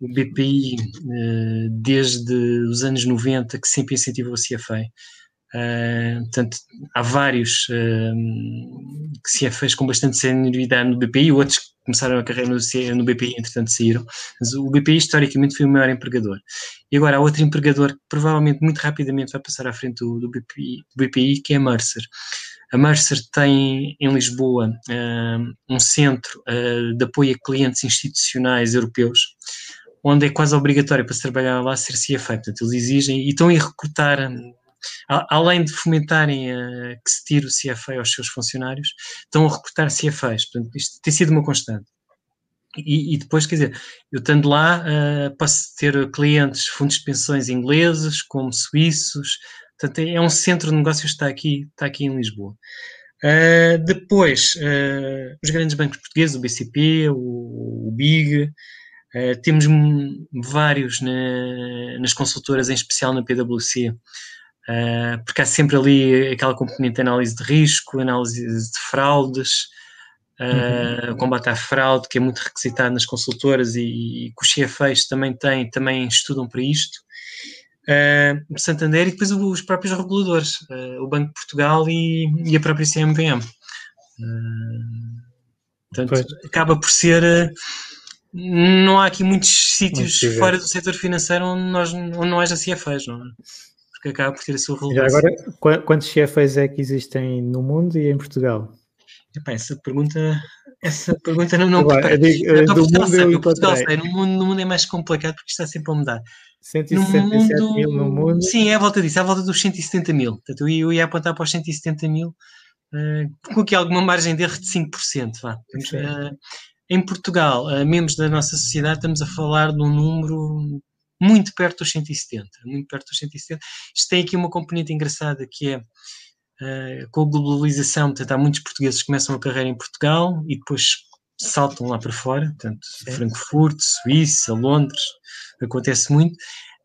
o BPI, eh, desde os anos 90, que sempre incentivou o CFA. Uh, portanto, há vários uh, CFAs com bastante senioridade no BPI, outros que começaram a carreira no, no BPI, entretanto saíram, mas o BPI historicamente foi o maior empregador. E agora há outro empregador que provavelmente muito rapidamente vai passar à frente do, do, BPI, do BPI, que é a Mercer. A Mercer tem em Lisboa uh, um centro de apoio a clientes institucionais europeus, onde é quase obrigatório para se trabalhar lá ser CFA. Portanto, eles exigem e estão a recrutar, além de fomentarem a, que se tire o CFA aos seus funcionários, estão a recrutar CFAs. Portanto, isto tem sido uma constante. E, e depois, quer dizer, eu estando lá, uh, posso ter clientes, fundos de pensões ingleses, como suíços, portanto, é, é um centro de negócios que está aqui, está aqui em Lisboa. Uh, depois, uh, os grandes bancos portugueses, o BCP, o, o BIG, Uh, temos vários na, nas consultoras, em especial na PwC, uh, eh, porque há sempre ali aquela componente de análise de risco, análise de fraudes, uh, uhum. combate à fraude, que é muito requisitado nas consultoras e, e que os CFAs também têm, também estudam para isto. o Santander e depois os próprios reguladores, o Banco de Portugal e, e a própria CMVM. portanto, pois. acaba por ser não há aqui muitos sítios fora do setor financeiro onde, nós, onde não haja CFAs, não é? Porque acaba por ter a sua relevância. Já agora, quantos CFAs é que existem no mundo e em Portugal? Epá, essa pergunta, essa pergunta não, não Epá, digo, então, do Portugal mundo sei, Portugal sei, no mundo, no mundo é mais complicado porque está sempre a mudar. 167 no mundo, mil no mundo. Sim, é à volta disso, é à volta dos 170 mil. Portanto, eu ia, eu ia apontar para os 170 mil uh, com aqui alguma margem de erro de 5%. Vá. uh, em Portugal, membros da nossa sociedade, estamos a falar de um número muito perto dos 170, muito perto dos 170. Isto tem aqui uma componente engraçada que é uh, com a globalização, portanto, há muitos portugueses que começam a carreira em Portugal e depois saltam lá para fora, portanto, Sim. Frankfurt, Suíça, Londres, acontece muito.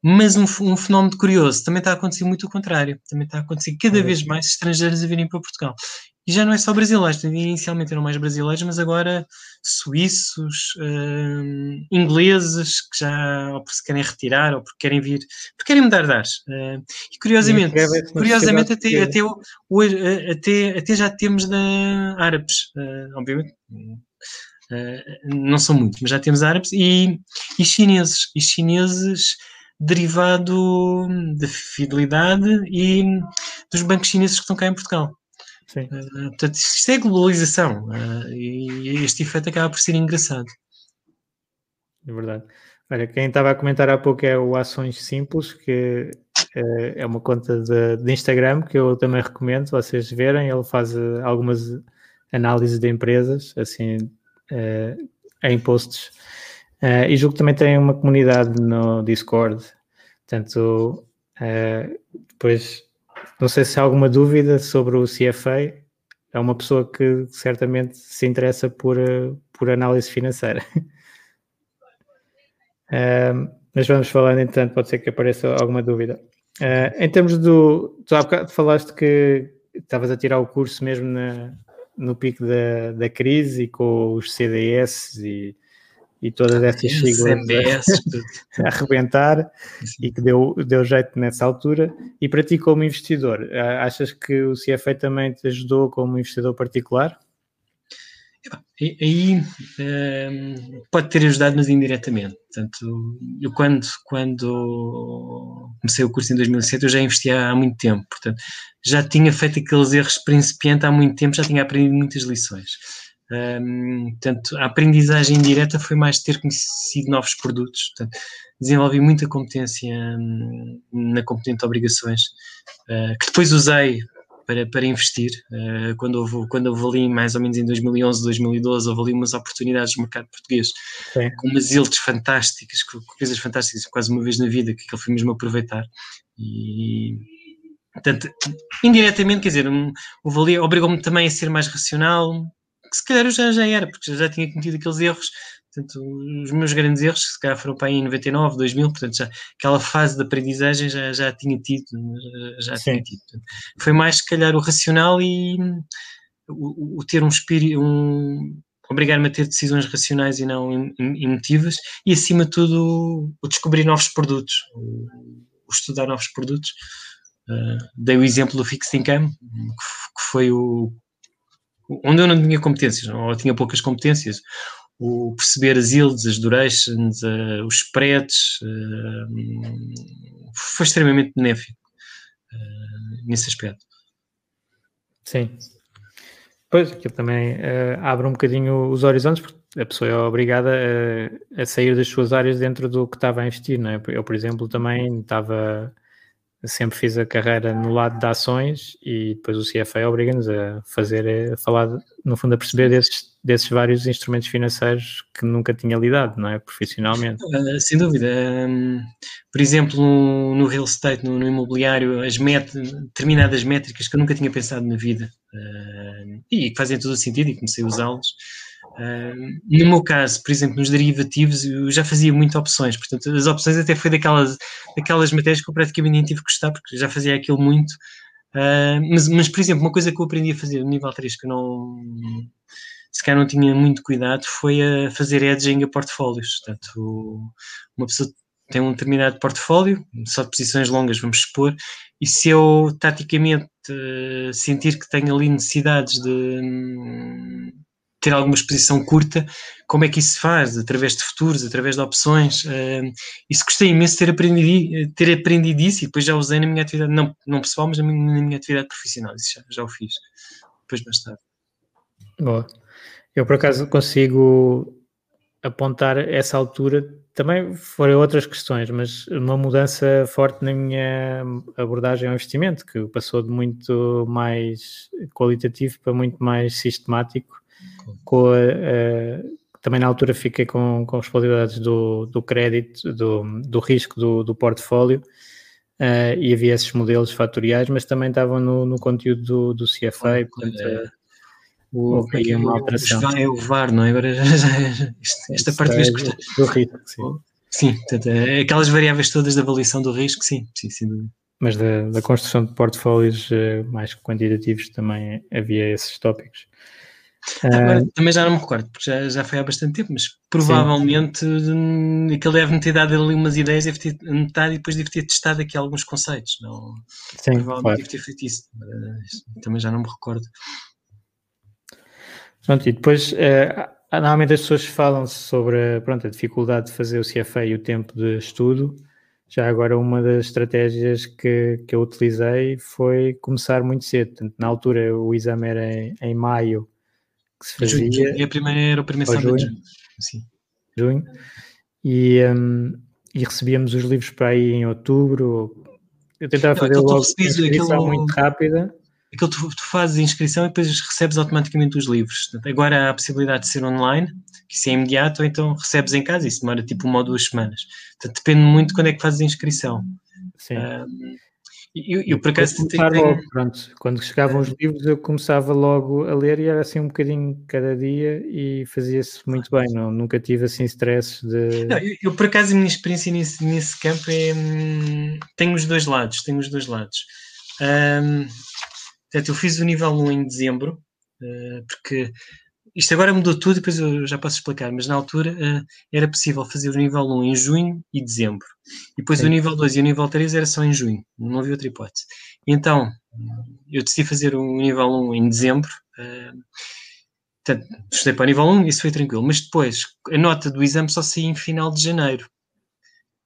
Mas um, um, fenómeno curioso, também está a acontecer muito o contrário, também está a acontecer cada vez mais estrangeiros a virem para Portugal. E já não é só brasileiros, inicialmente eram mais brasileiros, mas agora suíços, uh, ingleses, que já ou porque se querem retirar ou porque querem vir, porque querem mudar de ares. Uh, e curiosamente, e curiosamente até, até, hoje, eh, até, até já temos da árabes, uh, obviamente. não são muitos, mas já temos árabes e, e chineses. E chineses derivado da fidelidade e dos bancos chineses que estão cá em Portugal. Sim. Uh, portanto, isto é globalização uh, e este efeito acaba por ser engraçado. É verdade. Olha, quem estava a comentar há pouco é o Ações Simples, que uh, é uma conta de, de, Instagram que eu também recomendo vocês verem. Ele faz algumas análises de empresas, assim, em posts. e julgo que também tem uma comunidade no Discord. Portanto, depois não sei se há alguma dúvida sobre o CFA. É uma pessoa que certamente se interessa por, eh, por análise financeira. uh, mas vamos falando, entanto, pode ser que apareça alguma dúvida. Uh, em termos do. Tu há bocado falaste que estavas a tirar o curso mesmo na, no pico da, da crise e com os CDS e e todas essas siglas a, a arrebentar e que deu, deu jeito nessa altura. E para ti, como investidor, achas que o CFA também te ajudou como investidor particular? Aí um, pode ter ajudado, mas indiretamente. Portanto, eu quando, quando comecei o curso em 2007, eu já investia há muito tempo. Portanto, já tinha feito aqueles erros principiantes há muito tempo, já tinha aprendido muitas lições. Um, portanto, a aprendizagem indireta foi mais ter conhecido novos produtos. Portanto, desenvolvi muita competência um, na competente obrigações, uh, que depois usei para, para investir. Uh, quando, houve, quando houve ali, mais ou menos em 2011, 2012, houve ali umas oportunidades no mercado português, Sim. com umas ilhas fantásticas, com, com, coisas fantásticas, quase uma vez na vida, que aquilo foi mesmo aproveitar. E, portanto, indiretamente, quer dizer, um, obrigou-me também a ser mais racional, que se calhar eu já, já era, porque já tinha cometido aqueles erros. Portanto, os meus grandes erros, se calhar foram para aí em 99, 2000, portanto, já, aquela fase de aprendizagem já, já tinha tido. Já tinha tido. Foi mais, se calhar, o racional e o, o ter um espírito, um, obrigar-me a ter decisões racionais e não emotivas, e acima de tudo, o descobrir novos produtos, o, o estudar novos produtos. Uh, dei o exemplo do Fixed Income, que foi o, onde eu não tinha competências, ou tinha poucas competências, o perceber as yields, as durations, uh, os spreads, uh, foi extremamente benéfico uh, nesse aspecto. Sim. Pois, aquilo também abre um bocadinho os horizontes, porque a pessoa é obrigada a, a, sair das suas áreas dentro do que estava a investir, não é? Eu, por exemplo, também estava sempre fiz a carreira no lado de ações e depois o CFA obriga-nos a fazer, a falar, no fundo, a perceber desses, desses vários instrumentos financeiros que nunca tinha lidado, não é? Profissionalmente. Uh, sem dúvida. Um, por exemplo, no, real estate, no, no imobiliário, as met, determinadas métricas que eu nunca tinha pensado na vida uh, e que fazem todo o sentido e comecei a usá-los no meu caso, por exemplo, nos derivativos, eu já fazia muitas opções, portanto, as opções até foi daquelas, daquelas matérias que eu praticamente nem tive que gostar, porque já fazia aquilo muito. Uh, mas, mas, por exemplo, uma coisa que eu aprendi a fazer no nível 3 que eu não se calhar não tinha muito cuidado foi a fazer edging a portfólios. Portanto, uma pessoa tem um determinado portfólio, só de posições longas, vamos expor, e se eu taticamente uh, sentir que tenho ali necessidades de ter alguma exposição curta, como é que isso se faz? Através de futuros, através de opções. Uh, isso gostei imenso de ter aprendido, ter aprendido isso e depois já usei na minha atividade, não, não pessoal, mas na minha, na minha atividade profissional. Isso já, já o fiz, depois mais tarde. Boa. Eu, por acaso, consigo apontar essa altura. Também foram outras questões, mas uma mudança forte na minha abordagem ao investimento, que passou de muito mais qualitativo para muito mais sistemático com a, a, também na altura fiquei com, com responsabilidades do, do crédito, do, do risco do, do portfólio, uh, e havia esses modelos fatoriais, mas também estavam no, no conteúdo do, do CFA, oh, portanto, é. o, aí uma alteração. É o VAR, não é? Agora já, já, esta parte é, do risco, sim. Sim, portanto, é aquelas variáveis todas da avaliação do risco, sim, sim, sem dúvida. Mas da, da construção de portfólios mais quantitativos também havia esses tópicos. Agora, uh, também já não me recordo, porque já, já foi há bastante tempo, mas provavelmente hum, aquele deve-me ter dado ali umas ideias, deve ter anotado e depois deve ter testado aqui alguns conceitos. Não, sim, provavelmente claro. deve ter feito isso, também já não me recordo. Pronto, e depois, uh, normalmente as pessoas falam sobre pronto, a dificuldade de fazer o CFA e o tempo de estudo. Já agora, uma das estratégias que, que eu utilizei foi começar muito cedo. Portanto, na altura, o exame era em, em maio que se fazia. Junho, a primeira era o primeiro sábado de junho. Sim. Junho. E, um, e recebíamos os livros para aí em outubro. Eu tentava fazer logo inscrição aquilo, muito rápida. Aquilo tu, tu fazes a inscrição e depois recebes automaticamente os livros. Agora há a possibilidade de ser online, que isso é imediato, ou então recebes em casa, isso demora tipo uma ou duas semanas. Portanto, depende muito de quando é que fazes a inscrição. Sim. Um, eu, eu por acaso logo, pronto, quando chegavam os livros eu começava logo a ler e era assim um bocadinho cada dia e fazia-se muito bem, não, nunca tive assim stress de... Não, eu, eu, por acaso a minha experiência nesse, nesse campo é... Hum, tenho os dois lados, tenho os dois lados. Um, portanto, eu fiz o nível 1 em dezembro, uh, porque isto agora mudou tudo, depois eu já posso explicar, mas na altura uh, era possível fazer o nível 1 em junho e dezembro. E depois Sim. o nível 2 e o nível 3 era só em junho, não havia outra hipótese. E então, eu decidi fazer o nível 1 em dezembro. Uh, portanto, estudei para o nível 1, isso foi tranquilo. Mas depois, a nota do exame só saía em final de janeiro.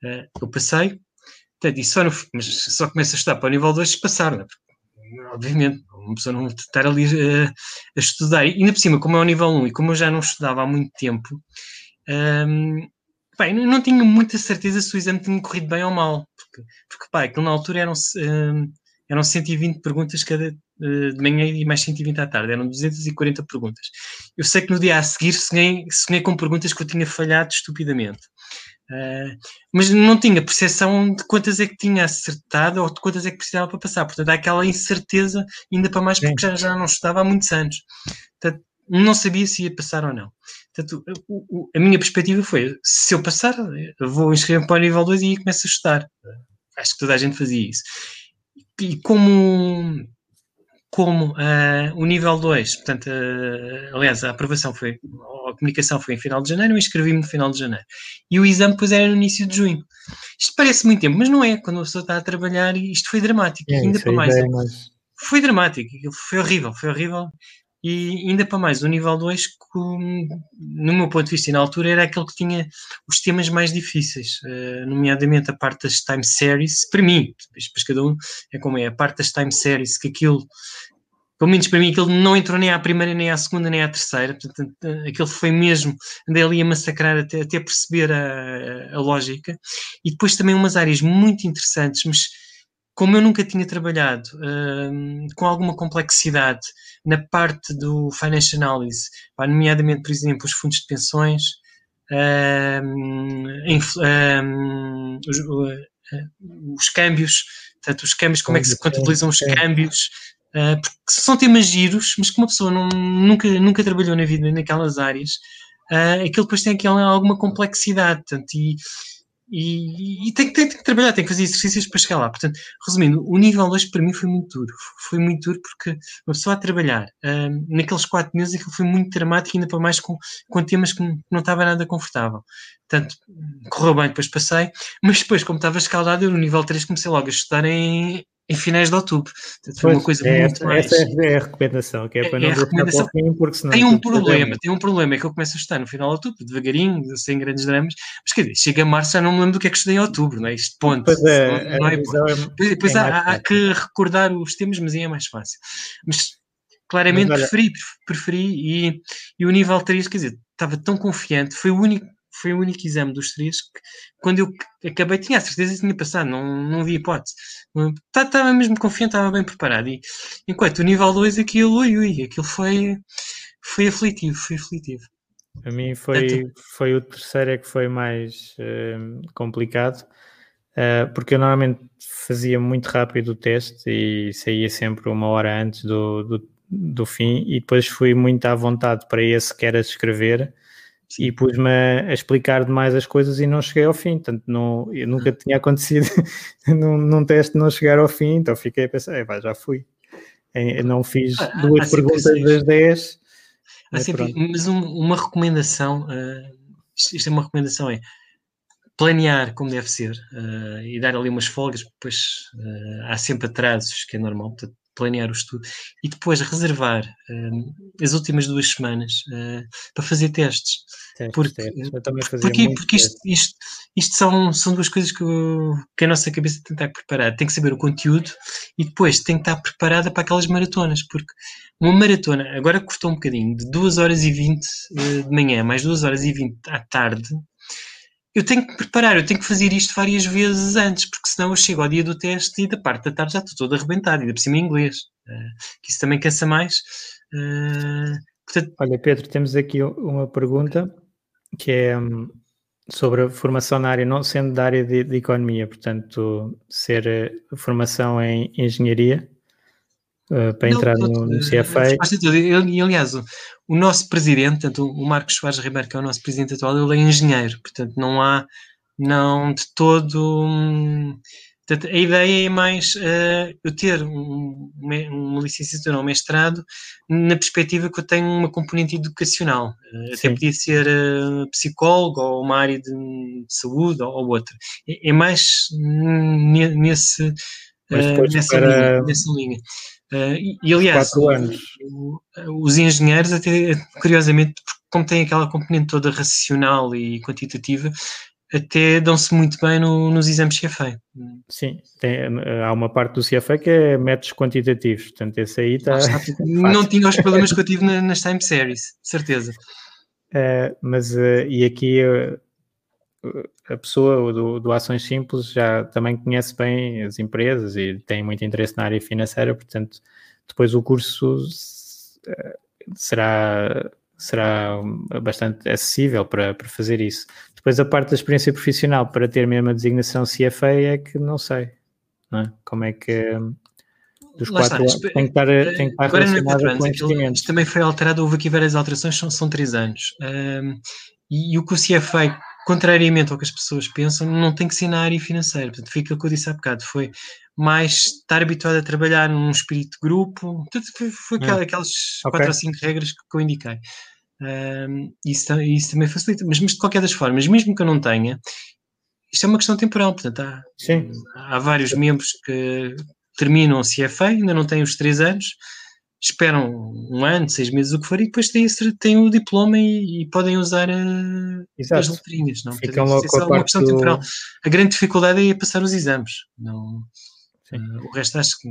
Uh, eu passei, portanto, e só no, mas só começo a estudar para o nível 2 se passar, não é? Obviamente, uma pessoa não estar ali a, a estudar. E ainda por cima, como é o nível 1 e como eu já não estudava há muito tempo, um, bem, não tinha muita certeza se o exame tinha corrido bem ou mal, porque, porque pá, aquilo na altura eram, um, eram 120 perguntas cada, uh, de manhã e mais 120 à tarde, eram 240 perguntas. Eu sei que no dia a seguir sonhei, sonhei com perguntas que eu tinha falhado estupidamente. Uh, mas não tinha percepção de quantas é que tinha acertado ou de quantas é que precisava para passar. Portanto, há aquela incerteza, ainda para mais porque já, já não estudava há muitos anos. Portanto, não sabia se ia passar ou não. Portanto, o, o, a minha perspectiva foi: se eu passar, eu vou inscrever-me para o nível 2 e começo a estudar. Acho que toda a gente fazia isso. E como como uh, o nível 2, portanto, uh, aliás, a aprovação foi, comunicação foi em final de janeiro, eu inscrevi-me no final de janeiro. E o exame depois era no início de junho. Isto parece muito tempo, mas não é. Quando a pessoa está a trabalhar, isto foi dramático. É, ainda para mais, é mais. Foi dramático, foi horrível, foi horrível. E ainda para mais, o nível 2, no meu ponto de vista, e na altura, era aquele que tinha os temas mais difíceis, uh, nomeadamente a parte das time series, para mim, depois cada um é como é, a parte das time series, que aquilo, pelo menos para mim, aquilo não entrou nem à primeira, nem à segunda, nem à terceira, portanto, aquilo foi mesmo, andei ali a massacrar até, até perceber a, a lógica, e depois também umas áreas muito interessantes, mas como eu nunca tinha trabalhado uh, com alguma complexidade na parte do financial analysis, nomeadamente, por exemplo, os fundos de pensões, em, uh, os, os, câmbios, portanto, os câmbios, como é que se contabilizam os câmbios, porque são temas giros, mas que uma pessoa não, nunca, nunca trabalhou na vida naquelas áreas, aquilo depois tem aquela, alguma complexidade, portanto, e e, e tem, tem, tem, que trabalhar, tem que fazer exercícios para chegar lá. Portanto, resumindo, o nível 2 para mim foi muito duro. Foi muito duro porque uma pessoa a trabalhar um, naqueles quatro meses aquilo foi muito dramático, ainda para mais com, com temas que não estava nada confortável. Portanto, correu bem, depois passei, mas depois, como estava escaldado, eu no nível 3 comecei logo a estudar em, em finais de outubro. Portanto, foi uma coisa é, muito mais... Essa é a recomendação, que é, é para não é deixar para fim, porque senão... Tem um problema, tem um problema, é que eu começo a estudar no final de outubro, devagarinho, sem grandes dramas, mas quer dizer, chega a março já não me lembro do que é que estudei em outubro, não é? Isto ponto. Pois é, não, não é, é, depois há, há, que recordar os temas, mas aí é mais fácil. Mas claramente mas, olha, preferi, preferi e, e o nível 3, quer dizer, estava tão confiante, foi o único foi o único exame dos três que, quando eu acabei, tinha a certeza que tinha passado, não, não vi hipótese. Estava tá, mesmo confiante, estava bem preparado. E, enquanto o nível 2, aquilo, ui, ui, aquilo foi, foi aflitivo, foi aflitivo. A mim foi, foi o terceiro é que foi mais uh, complicado, uh, porque eu normalmente fazia muito rápido o teste e saía sempre uma hora antes do, do, do fim, e depois fui muito à vontade para esse que era escrever e pus-me a, explicar demais as coisas e não cheguei ao fim. Portanto, não, eu nunca tinha acontecido num, num teste não chegar ao fim, então fiquei a pensar, vai, já fui. Eu não fiz ah, duas perguntas das 10. Há sempre, mas um, uma recomendação, uh, isto, é uma recomendação, é planear como deve ser uh, e dar ali umas folgas, depois uh, há sempre atrasos, que é normal, portanto, planear o estudo e depois reservar uh, as últimas duas semanas uh, para fazer testes. testes porque, testes. porque, porque isto, isto, isto, são, são duas coisas que, que a nossa cabeça tem que estar preparada. Tem que saber o conteúdo e depois tem que estar preparada para aquelas maratonas, porque uma maratona, agora cortou um bocadinho, de 2 horas e 20 uh, eh, de manhã, mais 2 horas e 20 à tarde, eu tenho que preparar, eu tenho que fazer isto várias vezes antes, porque senão eu chego ao dia do teste e da parte da tarde já estou todo arrebentado, ainda por cima em inglês, uh, que isso também cansa mais. Uh, portanto... Olha, Pedro, temos aqui uma pergunta que é um, sobre a formação na área, não sendo da área de, de economia, portanto, ser uh, formação em engenharia. Uh, para não, entrar no, no CFA. E, aliás, o nosso presidente, tanto o Marcos Soares Ribeiro, que é o nosso presidente atual, ele é engenheiro, portanto não há, não de todo. Portanto, a ideia é mais uh, eu ter um, uma licenciatura ou um mestrado na perspectiva que eu tenho uma componente educacional. Uh, até podia ser uh, psicólogo ou uma área de, de saúde ou, ou, outra. É, é mais nesse, nessa, para... linha, nessa linha. Uh, e, e, aliás, os engenheiros, até curiosamente, como têm aquela componente toda racional e quantitativa, até dão-se muito bem no, nos exames CFA. Sim, tem, há uma parte do CFA que é métodos quantitativos, portanto, esse aí está. não tinha os problemas que eu tive nas time series, certeza. Uh, mas, uh, e aqui uh, a pessoa do, do Ações Simples já também conhece bem as empresas e tem muito interesse na área financeira, portanto, depois o curso será, será bastante acessível para, para fazer isso. Depois a parte da experiência profissional para ter mesmo a designação CFA é que não sei, não é? Como é que dos Lá quatro está, tem que estar, tem que estar Agora relacionado com investimentos. Também foi alterado, houve aqui várias alterações, são, são três anos. Um, e, e, o que o CFA, contrariamente ao que as pessoas pensam, não tem que ser na área financeira. Portanto, fica o que eu disse há bocado, foi mais estar habituado a trabalhar num espírito de grupo, portanto, foi, foi hum. aquelas okay. quatro ou cinco regras que, que eu indiquei. Um, isso, isso também facilita, mas, mas de qualquer das formas, mesmo que eu não tenha, isto é uma questão temporal, portanto, há, há vários membros que terminam o CFA, ainda não têm os três anos, esperam um ano, seis meses, o que for, e depois têm, têm o diploma e, e podem usar a, as letrinhas. Não? Ficam Portanto, é uma questão do... temporal. A grande dificuldade é passar os exames. Não, uh, o resto acho que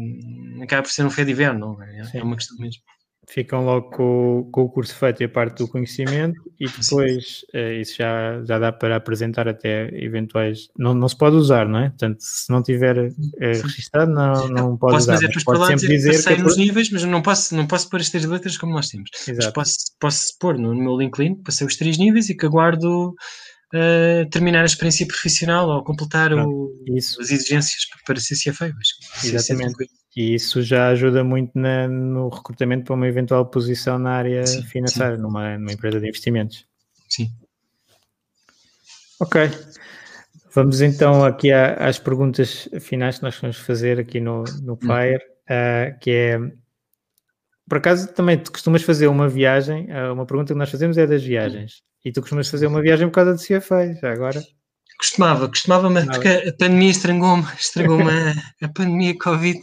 acaba por ser um fé de inverno, não é? é uma questão mesmo ficam logo com, com, o curso feito e a parte do conhecimento e depois é, isso já, já dá para apresentar até eventuais não, não se pode usar, não é? Portanto, se não tiver registado não, não pode posso usar. Fazer, mas pode sempre dizer, dizer que é nos níveis, mas não posso, não posso pôr as três letras como nós temos. Exato. Mas posso, posso pôr no, no meu LinkedIn, passei os três níveis e que aguardo uh, terminar a experiência profissional ou completar o, as exigências para ser CFA. Exatamente. E isso já ajuda muito na, no recrutamento para uma eventual posição na área sim, financeira, sim. Numa, numa empresa de investimentos. Sim. Ok. Vamos então aqui às perguntas finais que nós vamos fazer aqui no, no uhum. Fire, uh, que é por acaso também tu costumas fazer uma viagem, uh, uma pergunta que nós fazemos é das viagens. E tu costumas fazer uma viagem por causa de CFA, já agora? Costumava, costumava, mas porque a pandemia estragou-me, estragou-me a, a pandemia Covid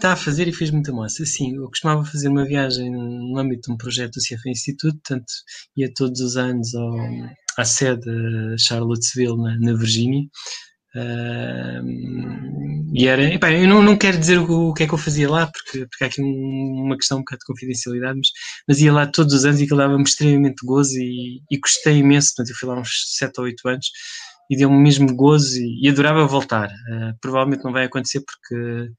está a fazer e fez muita massa. Sim, eu costumava fazer uma viagem no âmbito de um projeto do CFA Instituto, portanto, ia todos os anos ao, à sede Charlottesville, na, na Virgínia. Uh, e era, epá, eu não, não quero dizer o, o, que é que eu fazia lá, porque, porque há aqui um, uma questão um bocado de confidencialidade, mas, mas ia lá todos os anos e aquilo dava-me extremamente gozo e, e gostei imenso. Portanto, eu fui lá uns 7 ou 8 anos e deu-me mesmo gozo e, e adorava voltar. Uh, provavelmente não vai acontecer porque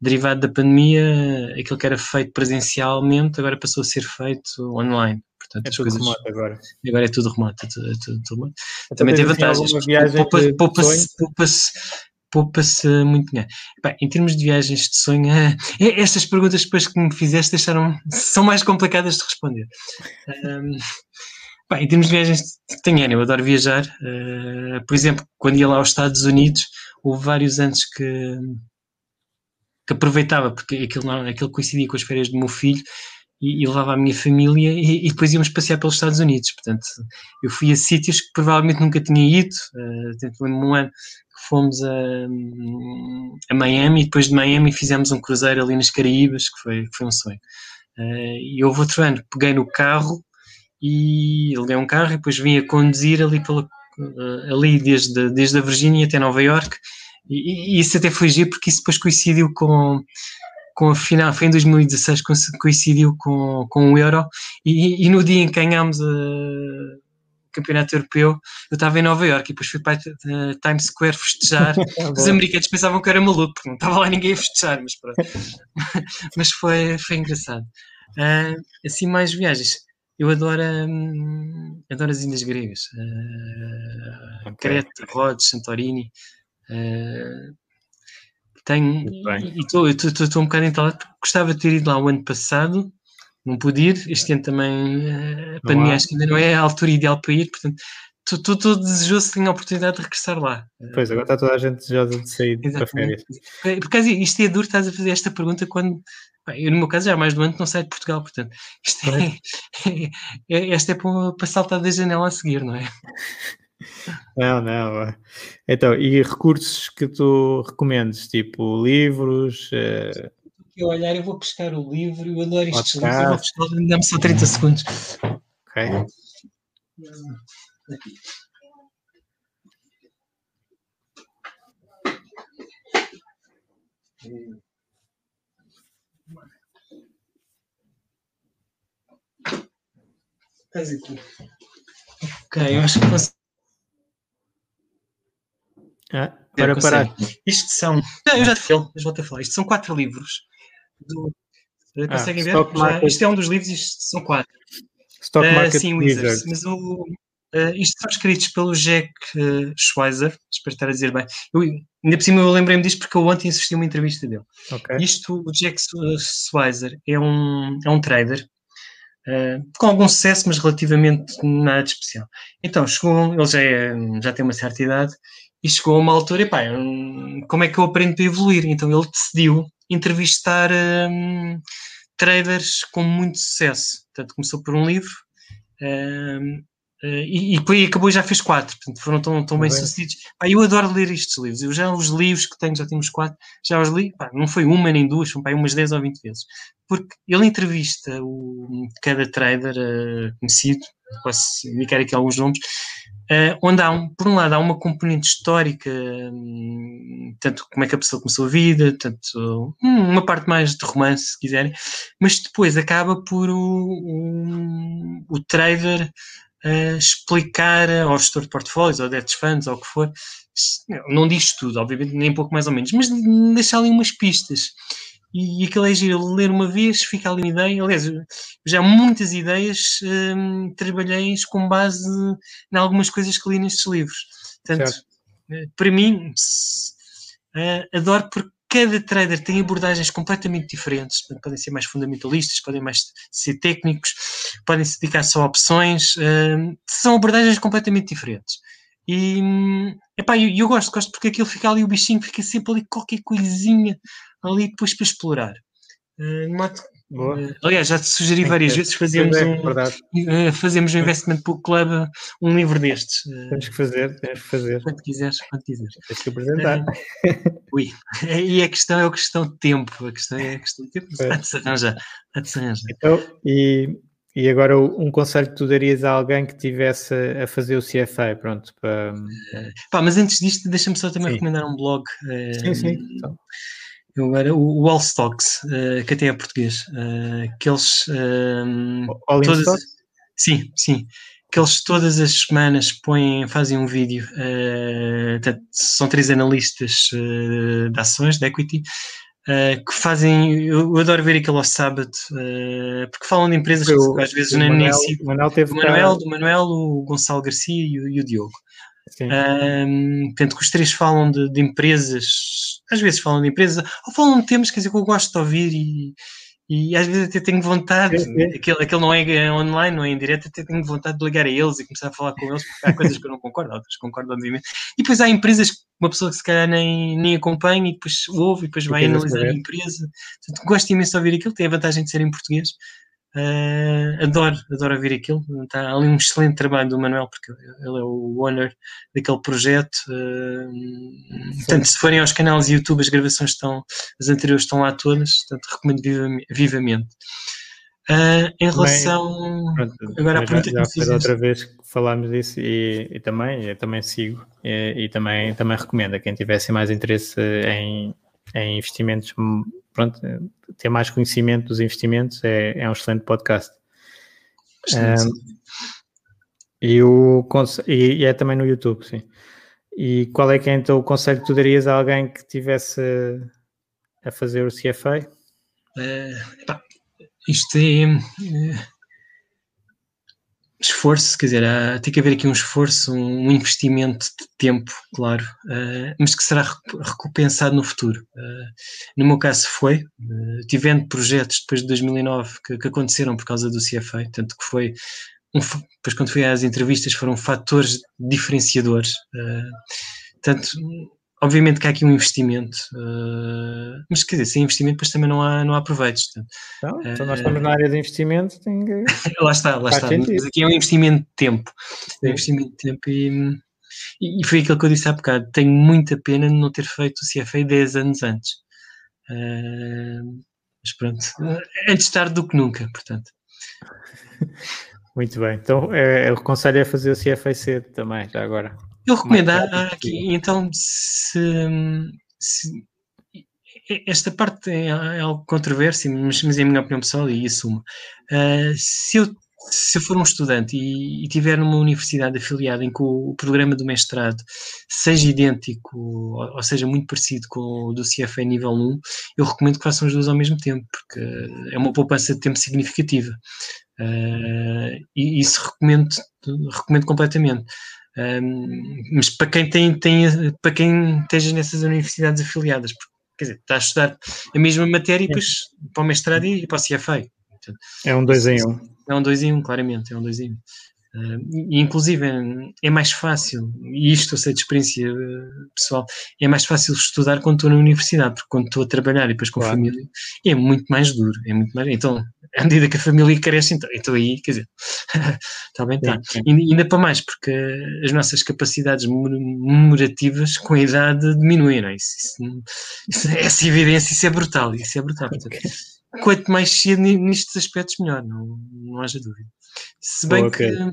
derivado da pandemia, aquilo que era feito presencialmente agora passou a ser feito online. Portanto, é tudo coisas, remoto agora. Agora é tudo remoto. É tudo, é tudo, remoto. Então, Também tem vantagens. Poupa-se poupa poupa poupa-se muito dinheiro. Em termos de viagens de sonho, é, estas perguntas depois que me fizeste deixaram, são mais complicadas de responder. Um, em termos de viagens, tenho eu adoro viajar. Uh, por exemplo, quando ia lá aos Estados Unidos, houve vários anos que que aproveitava, porque aquilo, aquilo coincidia com as férias do meu filho e, e levava a minha família e, e, depois íamos passear pelos Estados Unidos. Portanto, eu fui a sítios que provavelmente nunca tinha ido. Uh, um ano que fomos a, a, Miami e depois de Miami fizemos um cruzeiro ali nas Caraíbas, que foi, que foi um sonho. Uh, e houve outro ano, peguei no carro e liguei um carro e depois vim a conduzir ali, pela, uh, ali desde, desde a Virgínia até Nova York e, e, isso até foi giro porque isso depois coincidiu com, com a final, foi em 2016, coincidiu com, com o Euro, e, e no dia em que ganhámos o Campeonato Europeu, eu estava em Nova York e depois fui para a Times Square festejar. Os americanos pensavam que era maluco, porque não estava lá ninguém a festejar, mas pronto. mas foi, foi engraçado. Uh, assim, mais viagens. Eu adoro, hum, adoro as Ilhas Gregas. Uh, okay. Creta, Rhodes, Santorini. Uh, tenho, e estou um bocado entalado gostava de ter ido lá o ano passado, não pude ir, este ano também uh, a pandemia acho que ainda não é a altura ideal para ir, portanto estou desejoso de ter a oportunidade de regressar lá. Pois, agora está toda a gente desejosa de sair Exatamente. para férias. Por acaso, isto é duro, estás a fazer esta pergunta quando. Eu, no meu caso, já há mais de um ano que não saio de Portugal, portanto, isto é, é, esta é para, para saltar da janela a seguir, não é? Não, não. É. Então, e recursos que tu recomendes, tipo livros? Uh... Eu olhar, eu vou pescar o livro, eu adoro estes livros, eu vou pescar, dá-me só 30 segundos. Ok. Aqui. Ok, eu acho que posso ah, para parar. Isto são. Não, eu já te a falar. Isto são quatro livros. Do... Ah, Conseguem ver? Já, isto é um dos livros, isto são quatro. Stock ah, Market uh, sim, Wizards. Mas o, uh, isto são escritos pelo Jack uh, Schweizer, espero estar a dizer bem. Eu, ainda por cima eu lembrei-me disto porque eu ontem assisti uma entrevista dele. Okay. Isto, o Jack Schweizer é um, é um trader Uh, com algum sucesso, mas relativamente nada de especial. Então, chegou, ele já, é, já tem uma certa idade e chegou a uma altura, e pá, como é que eu aprendo para evoluir? Então ele decidiu entrevistar um, traders com muito sucesso. Portanto, começou por um livro um, Uh, e, e depois acabou e já fez quatro, portanto foram tão, tão bem, bem sucedidos. Pá, eu adoro ler estes livros, eu já os livros que tenho, já temos quatro, já os li, pá, não foi uma nem duas, foram pá, umas 10 ou 20 vezes, porque ele entrevista o, cada trader uh, conhecido, posso indicar aqui alguns nomes, uh, onde há, um, por um lado, há uma componente histórica, um, tanto como é que a pessoa começou a vida, tanto um, uma parte mais de romance, se quiserem, mas depois acaba por o, o, o trader uh, explicar ao gestor de portfólios, ou debt funds, ou o que for, não diz tudo, obviamente, nem pouco mais ou menos, mas deixa ali umas pistas. E, e aquilo é giro, ler uma vez, fica ali uma ideia. Aliás, já muitas ideias um, trabalhei com base em algumas coisas que li nestes livros. Portanto, certo. Eh, para mim, uh, adoro porque cada trader tem abordagens completamente diferentes, podem ser mais fundamentalistas, podem mais ser técnicos, podem se dedicar só a opções, uh, são abordagens completamente diferentes. E epá, eu, eu gosto, gosto porque aquilo fica ali, o bichinho fica sempre ali qualquer coisinha ali depois para explorar. Uh, Uh, aliás, já te sugeri várias vezes fazermos é, um, uh, fazemos um Investment Book Club, um livro destes. Uh, temos que fazer, temos que fazer. Quando quiseres, quando quiseres. Tens que apresentar. ui, e a questão é a questão de tempo. A questão é a questão de tempo. Há de se arranjar. Há de se arranjar. Então, e, e agora um conselho que tu darias a alguém que estivesse a fazer o CFA, pronto. Para... Pá, mas antes disto, deixa-me só também sim. recomendar um blog. sim, sim. Então eu era o All Stocks, uh, que até é português, uh, que eles All todas, Stocks? sim, sim, que eles todas as semanas põem, fazem um vídeo, uh, são três analistas de ações, de equity, que fazem, eu, adoro ver aquilo ao sábado, porque falam de empresas que às vezes nem, Manuel, nem. Manuel, teve o Manuel, do Manuel, o Gonçalo Garcia e o, e o Diogo. Um, portanto, que os três falam de, de, empresas, às vezes falam de empresas, ou falam de temas quer dizer, que eu gosto de ouvir e, e às vezes até tenho vontade, é, é. Aquele, aquele não é online, não é em direto, até tenho vontade de ligar a eles e começar a falar com eles, porque há coisas que eu não concordo, outras concordo, obviamente. E depois há empresas que uma pessoa que se calhar nem, nem acompanha e depois ouve e depois vai analisar a empresa. Portanto, gosto imenso de ouvir aquilo, tem a vantagem de ser em português. Uh, adoro, adoro ouvir aquilo. Está ali um excelente trabalho do Manuel, porque ele é o owner daquele projeto. Uh, portanto, se forem aos canais de YouTube, as gravações estão, as anteriores estão lá todas, portanto, recomendo vivamente. Uh, em relação. Pronto, agora, a pergunta já, já que outra vez que falámos disso e, e, também, eu também sigo e, e, também, também recomendo a quem tivesse mais interesse em, em investimentos pronto, ter mais conhecimento dos investimentos é, é um excelente podcast. Um, e, o, e, é também no YouTube, sim. E qual é que é então o conselho que tu darias a alguém que estivesse a fazer o CFA? Uh, epá, isto é, é esforço, quer dizer, há, tem que haver aqui um esforço, um investimento de tempo, claro, uh, mas que será recompensado no futuro. Uh, no meu caso foi, uh, tivendo projetos depois de 2009 que, que, aconteceram por causa do CFA, tanto que foi, um, depois quando fui às entrevistas foram fatores diferenciadores, uh, tanto Obviamente que há aqui um investimento, uh, mas quer dizer, sem investimento depois também não há, não há proveitos. Então, então nós estamos na área de investimento, tem que... lá está, lá está. Mas aqui é um investimento de tempo. É um investimento de tempo e, e, foi aquilo que eu disse há bocado. Tenho muita pena de não ter feito o CFA 10 anos antes. Uh, mas pronto, antes tarde do que nunca, portanto. Muito bem. Então, é, o conselho é fazer o CFA cedo também, já agora. Eu recomendo aqui, então, se, se, esta parte é, é algo controverso, mas, mas é a minha opinião pessoal e assumo. Uh, se eu se eu for um estudante e, e tiver numa universidade afiliada em que o, o, programa do mestrado seja idêntico, ou, ou, seja, muito parecido com o do CFA nível 1, eu recomendo que façam os dois ao mesmo tempo, porque é uma poupança de tempo significativa. Uh, e isso recomendo, recomendo completamente. Um, mas para quem tem, tem para quem esteja nessas universidades afiliadas, porque, quer dizer, está a estudar a mesma matéria depois para o mestrado e, para o CFA. É um dois em um. É um 2 em 1, um, claramente, é um 2 em 1. Um. Uh, e inclusive é mais fácil, e isto eu sei de experiência uh, pessoal, é mais fácil estudar quando estou na universidade, porque quando estou a trabalhar e depois com claro. a família é muito mais duro, é muito mais. Então, à medida que a família cresce, então, então aí, quer dizer, está bem, está. Ainda para mais, porque as nossas capacidades memorativas com a idade diminuem, não é? Isso, isso, isso, essa evidência, isso é brutal, isso é brutal. Portanto, okay quanto mais cedo nestes aspectos, melhor, não, não haja dúvida. Se bem okay. que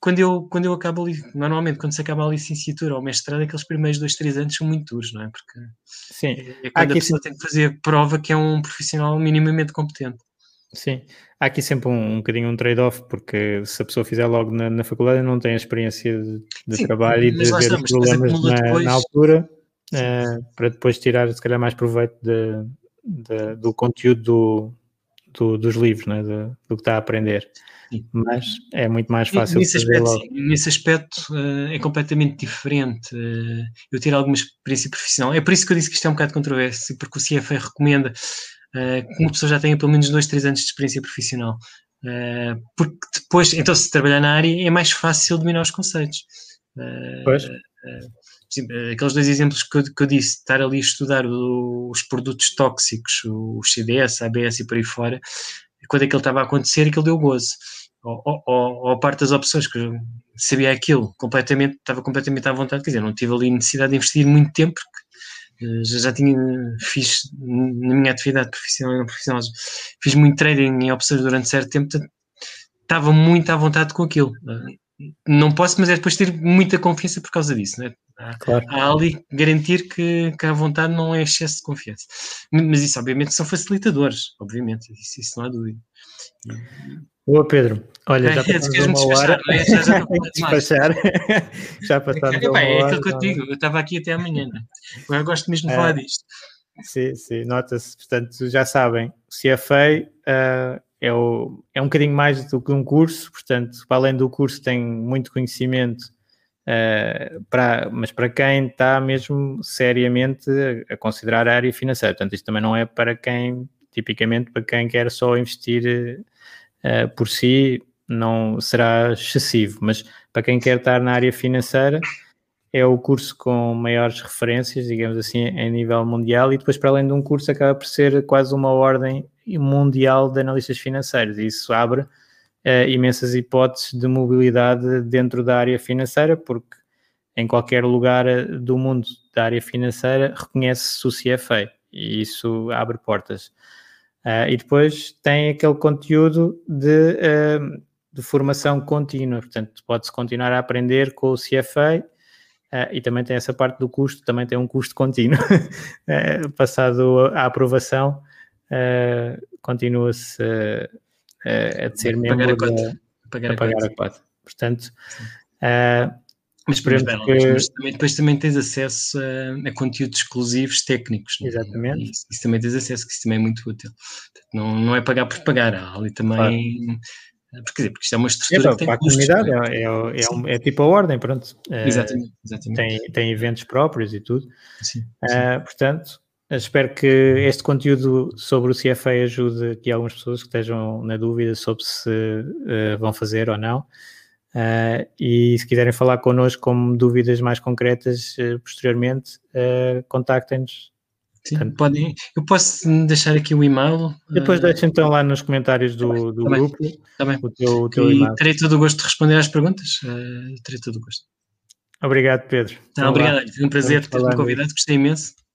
quando eu, quando eu acabo ali, normalmente quando se acaba a licenciatura ou mestrado, aqueles primeiros dois, três anos são muito duros, não é? Porque Sim. é quando a pessoa sim. tem que fazer prova que é um profissional minimamente competente. Sim, há aqui sempre um, um bocadinho um trade-off, porque se a pessoa fizer logo na, na faculdade não tem a experiência de, de sim, trabalho e de ver os problemas na, depois... na, altura, uh, para depois tirar se calhar mais proveito de, de, do conteúdo do, do, dos livros, né? do, do que está a aprender. Sim. Mas é muito mais fácil. Nesse aspecto, sim, nesse aspecto uh, é completamente diferente. Uh, eu tiro alguma experiência profissional. É por isso que eu disse que isto é um bocado controverso, porque o CFA recomenda uh, que uma pessoa já tenha pelo menos dois, três anos de experiência profissional. porque depois, então, se trabalhar na área, é mais fácil dominar os conceitos. pois aqueles dois exemplos que eu, que eu, disse, estar ali a estudar o, os produtos tóxicos, o CDS, a ABS e por aí fora, quando ele estava a acontecer ele deu gozo. Ou, ou, ou a parte das opções, que eu sabia aquilo, completamente, estava completamente à vontade, quer dizer, não tive ali necessidade de investir muito tempo, porque uh, já, já tinha, fiz na minha atividade profissional e não profissional, fiz muito trading em opções durante certo tempo, estava muito à vontade com aquilo. Não posso, mas é depois ter muita confiança por causa disso, né? Claro. Há ali garantir que, que a vontade não é excesso de confiança. Mas isso, obviamente, são facilitadores, obviamente, isso, isso não há dúvida. Boa, Pedro. Olha, já passamos uma hora. É? Já, já despachar. já passamos é, uma é hora. É aquilo que eu digo, eu estava aqui até amanhã. Né? Eu gosto mesmo de é, falar disto. Sim, sim, nota-se. Portanto, já sabem, se é feio, uh, é, o, é um bocadinho mais do que um curso. Portanto, para além do curso, tem muito conhecimento Uh, para, mas para quem está mesmo seriamente a, considerar a área financeira. Portanto, isto também não é para quem, tipicamente, para quem quer só investir uh, por si, não será excessivo, mas para quem quer estar na área financeira, é o curso com maiores referências, digamos assim, em nível mundial, e depois, para além de um curso, acaba por ser quase uma ordem mundial de analistas financeiros. E isso abre uh, imensas hipóteses de mobilidade dentro da área financeira, porque em qualquer lugar eh, do mundo da área financeira reconhece-se o CFA e isso abre portas. Uh, e depois tem aquele conteúdo de, uh, de formação contínua, portanto, pode-se continuar a aprender com o CFA uh, e também tem essa parte do custo, também tem um custo contínuo. passado a aprovação, continua-se uh, a de ser membro a pagar a, pagar a, pagar a cota. Portanto, uh, mas, mas, bem, que... mas também, depois também tens acesso a, a conteúdos exclusivos técnicos. É? Exatamente. Isso, isso, também tens acesso, que isso também é muito útil. Não, não é pagar por pagar, há ali também. Claro. Porque, dizer, porque isto é uma estrutura é, que tem para a comunidade, é, é, é, é, tipo a ordem, pronto. Exatamente, exatamente. Tem, tem eventos próprios e tudo. Sim, sim. Uh, portanto, Espero que este conteúdo sobre o CFA ajude aqui algumas pessoas que estejam na dúvida sobre se uh, vão fazer ou não. Uh, e se quiserem falar connosco com dúvidas mais concretas uh, posteriormente, contactem-nos. Sim, podem. Eu posso deixar aqui o e-mail. Depois deixem então lá nos comentários do, tá do tá grupo tá o teu, o teu e terei todo o gosto de responder às perguntas. terei todo o gosto. Obrigado, Pedro. Obrigado, foi um prazer ter-me convidado, gostei imenso.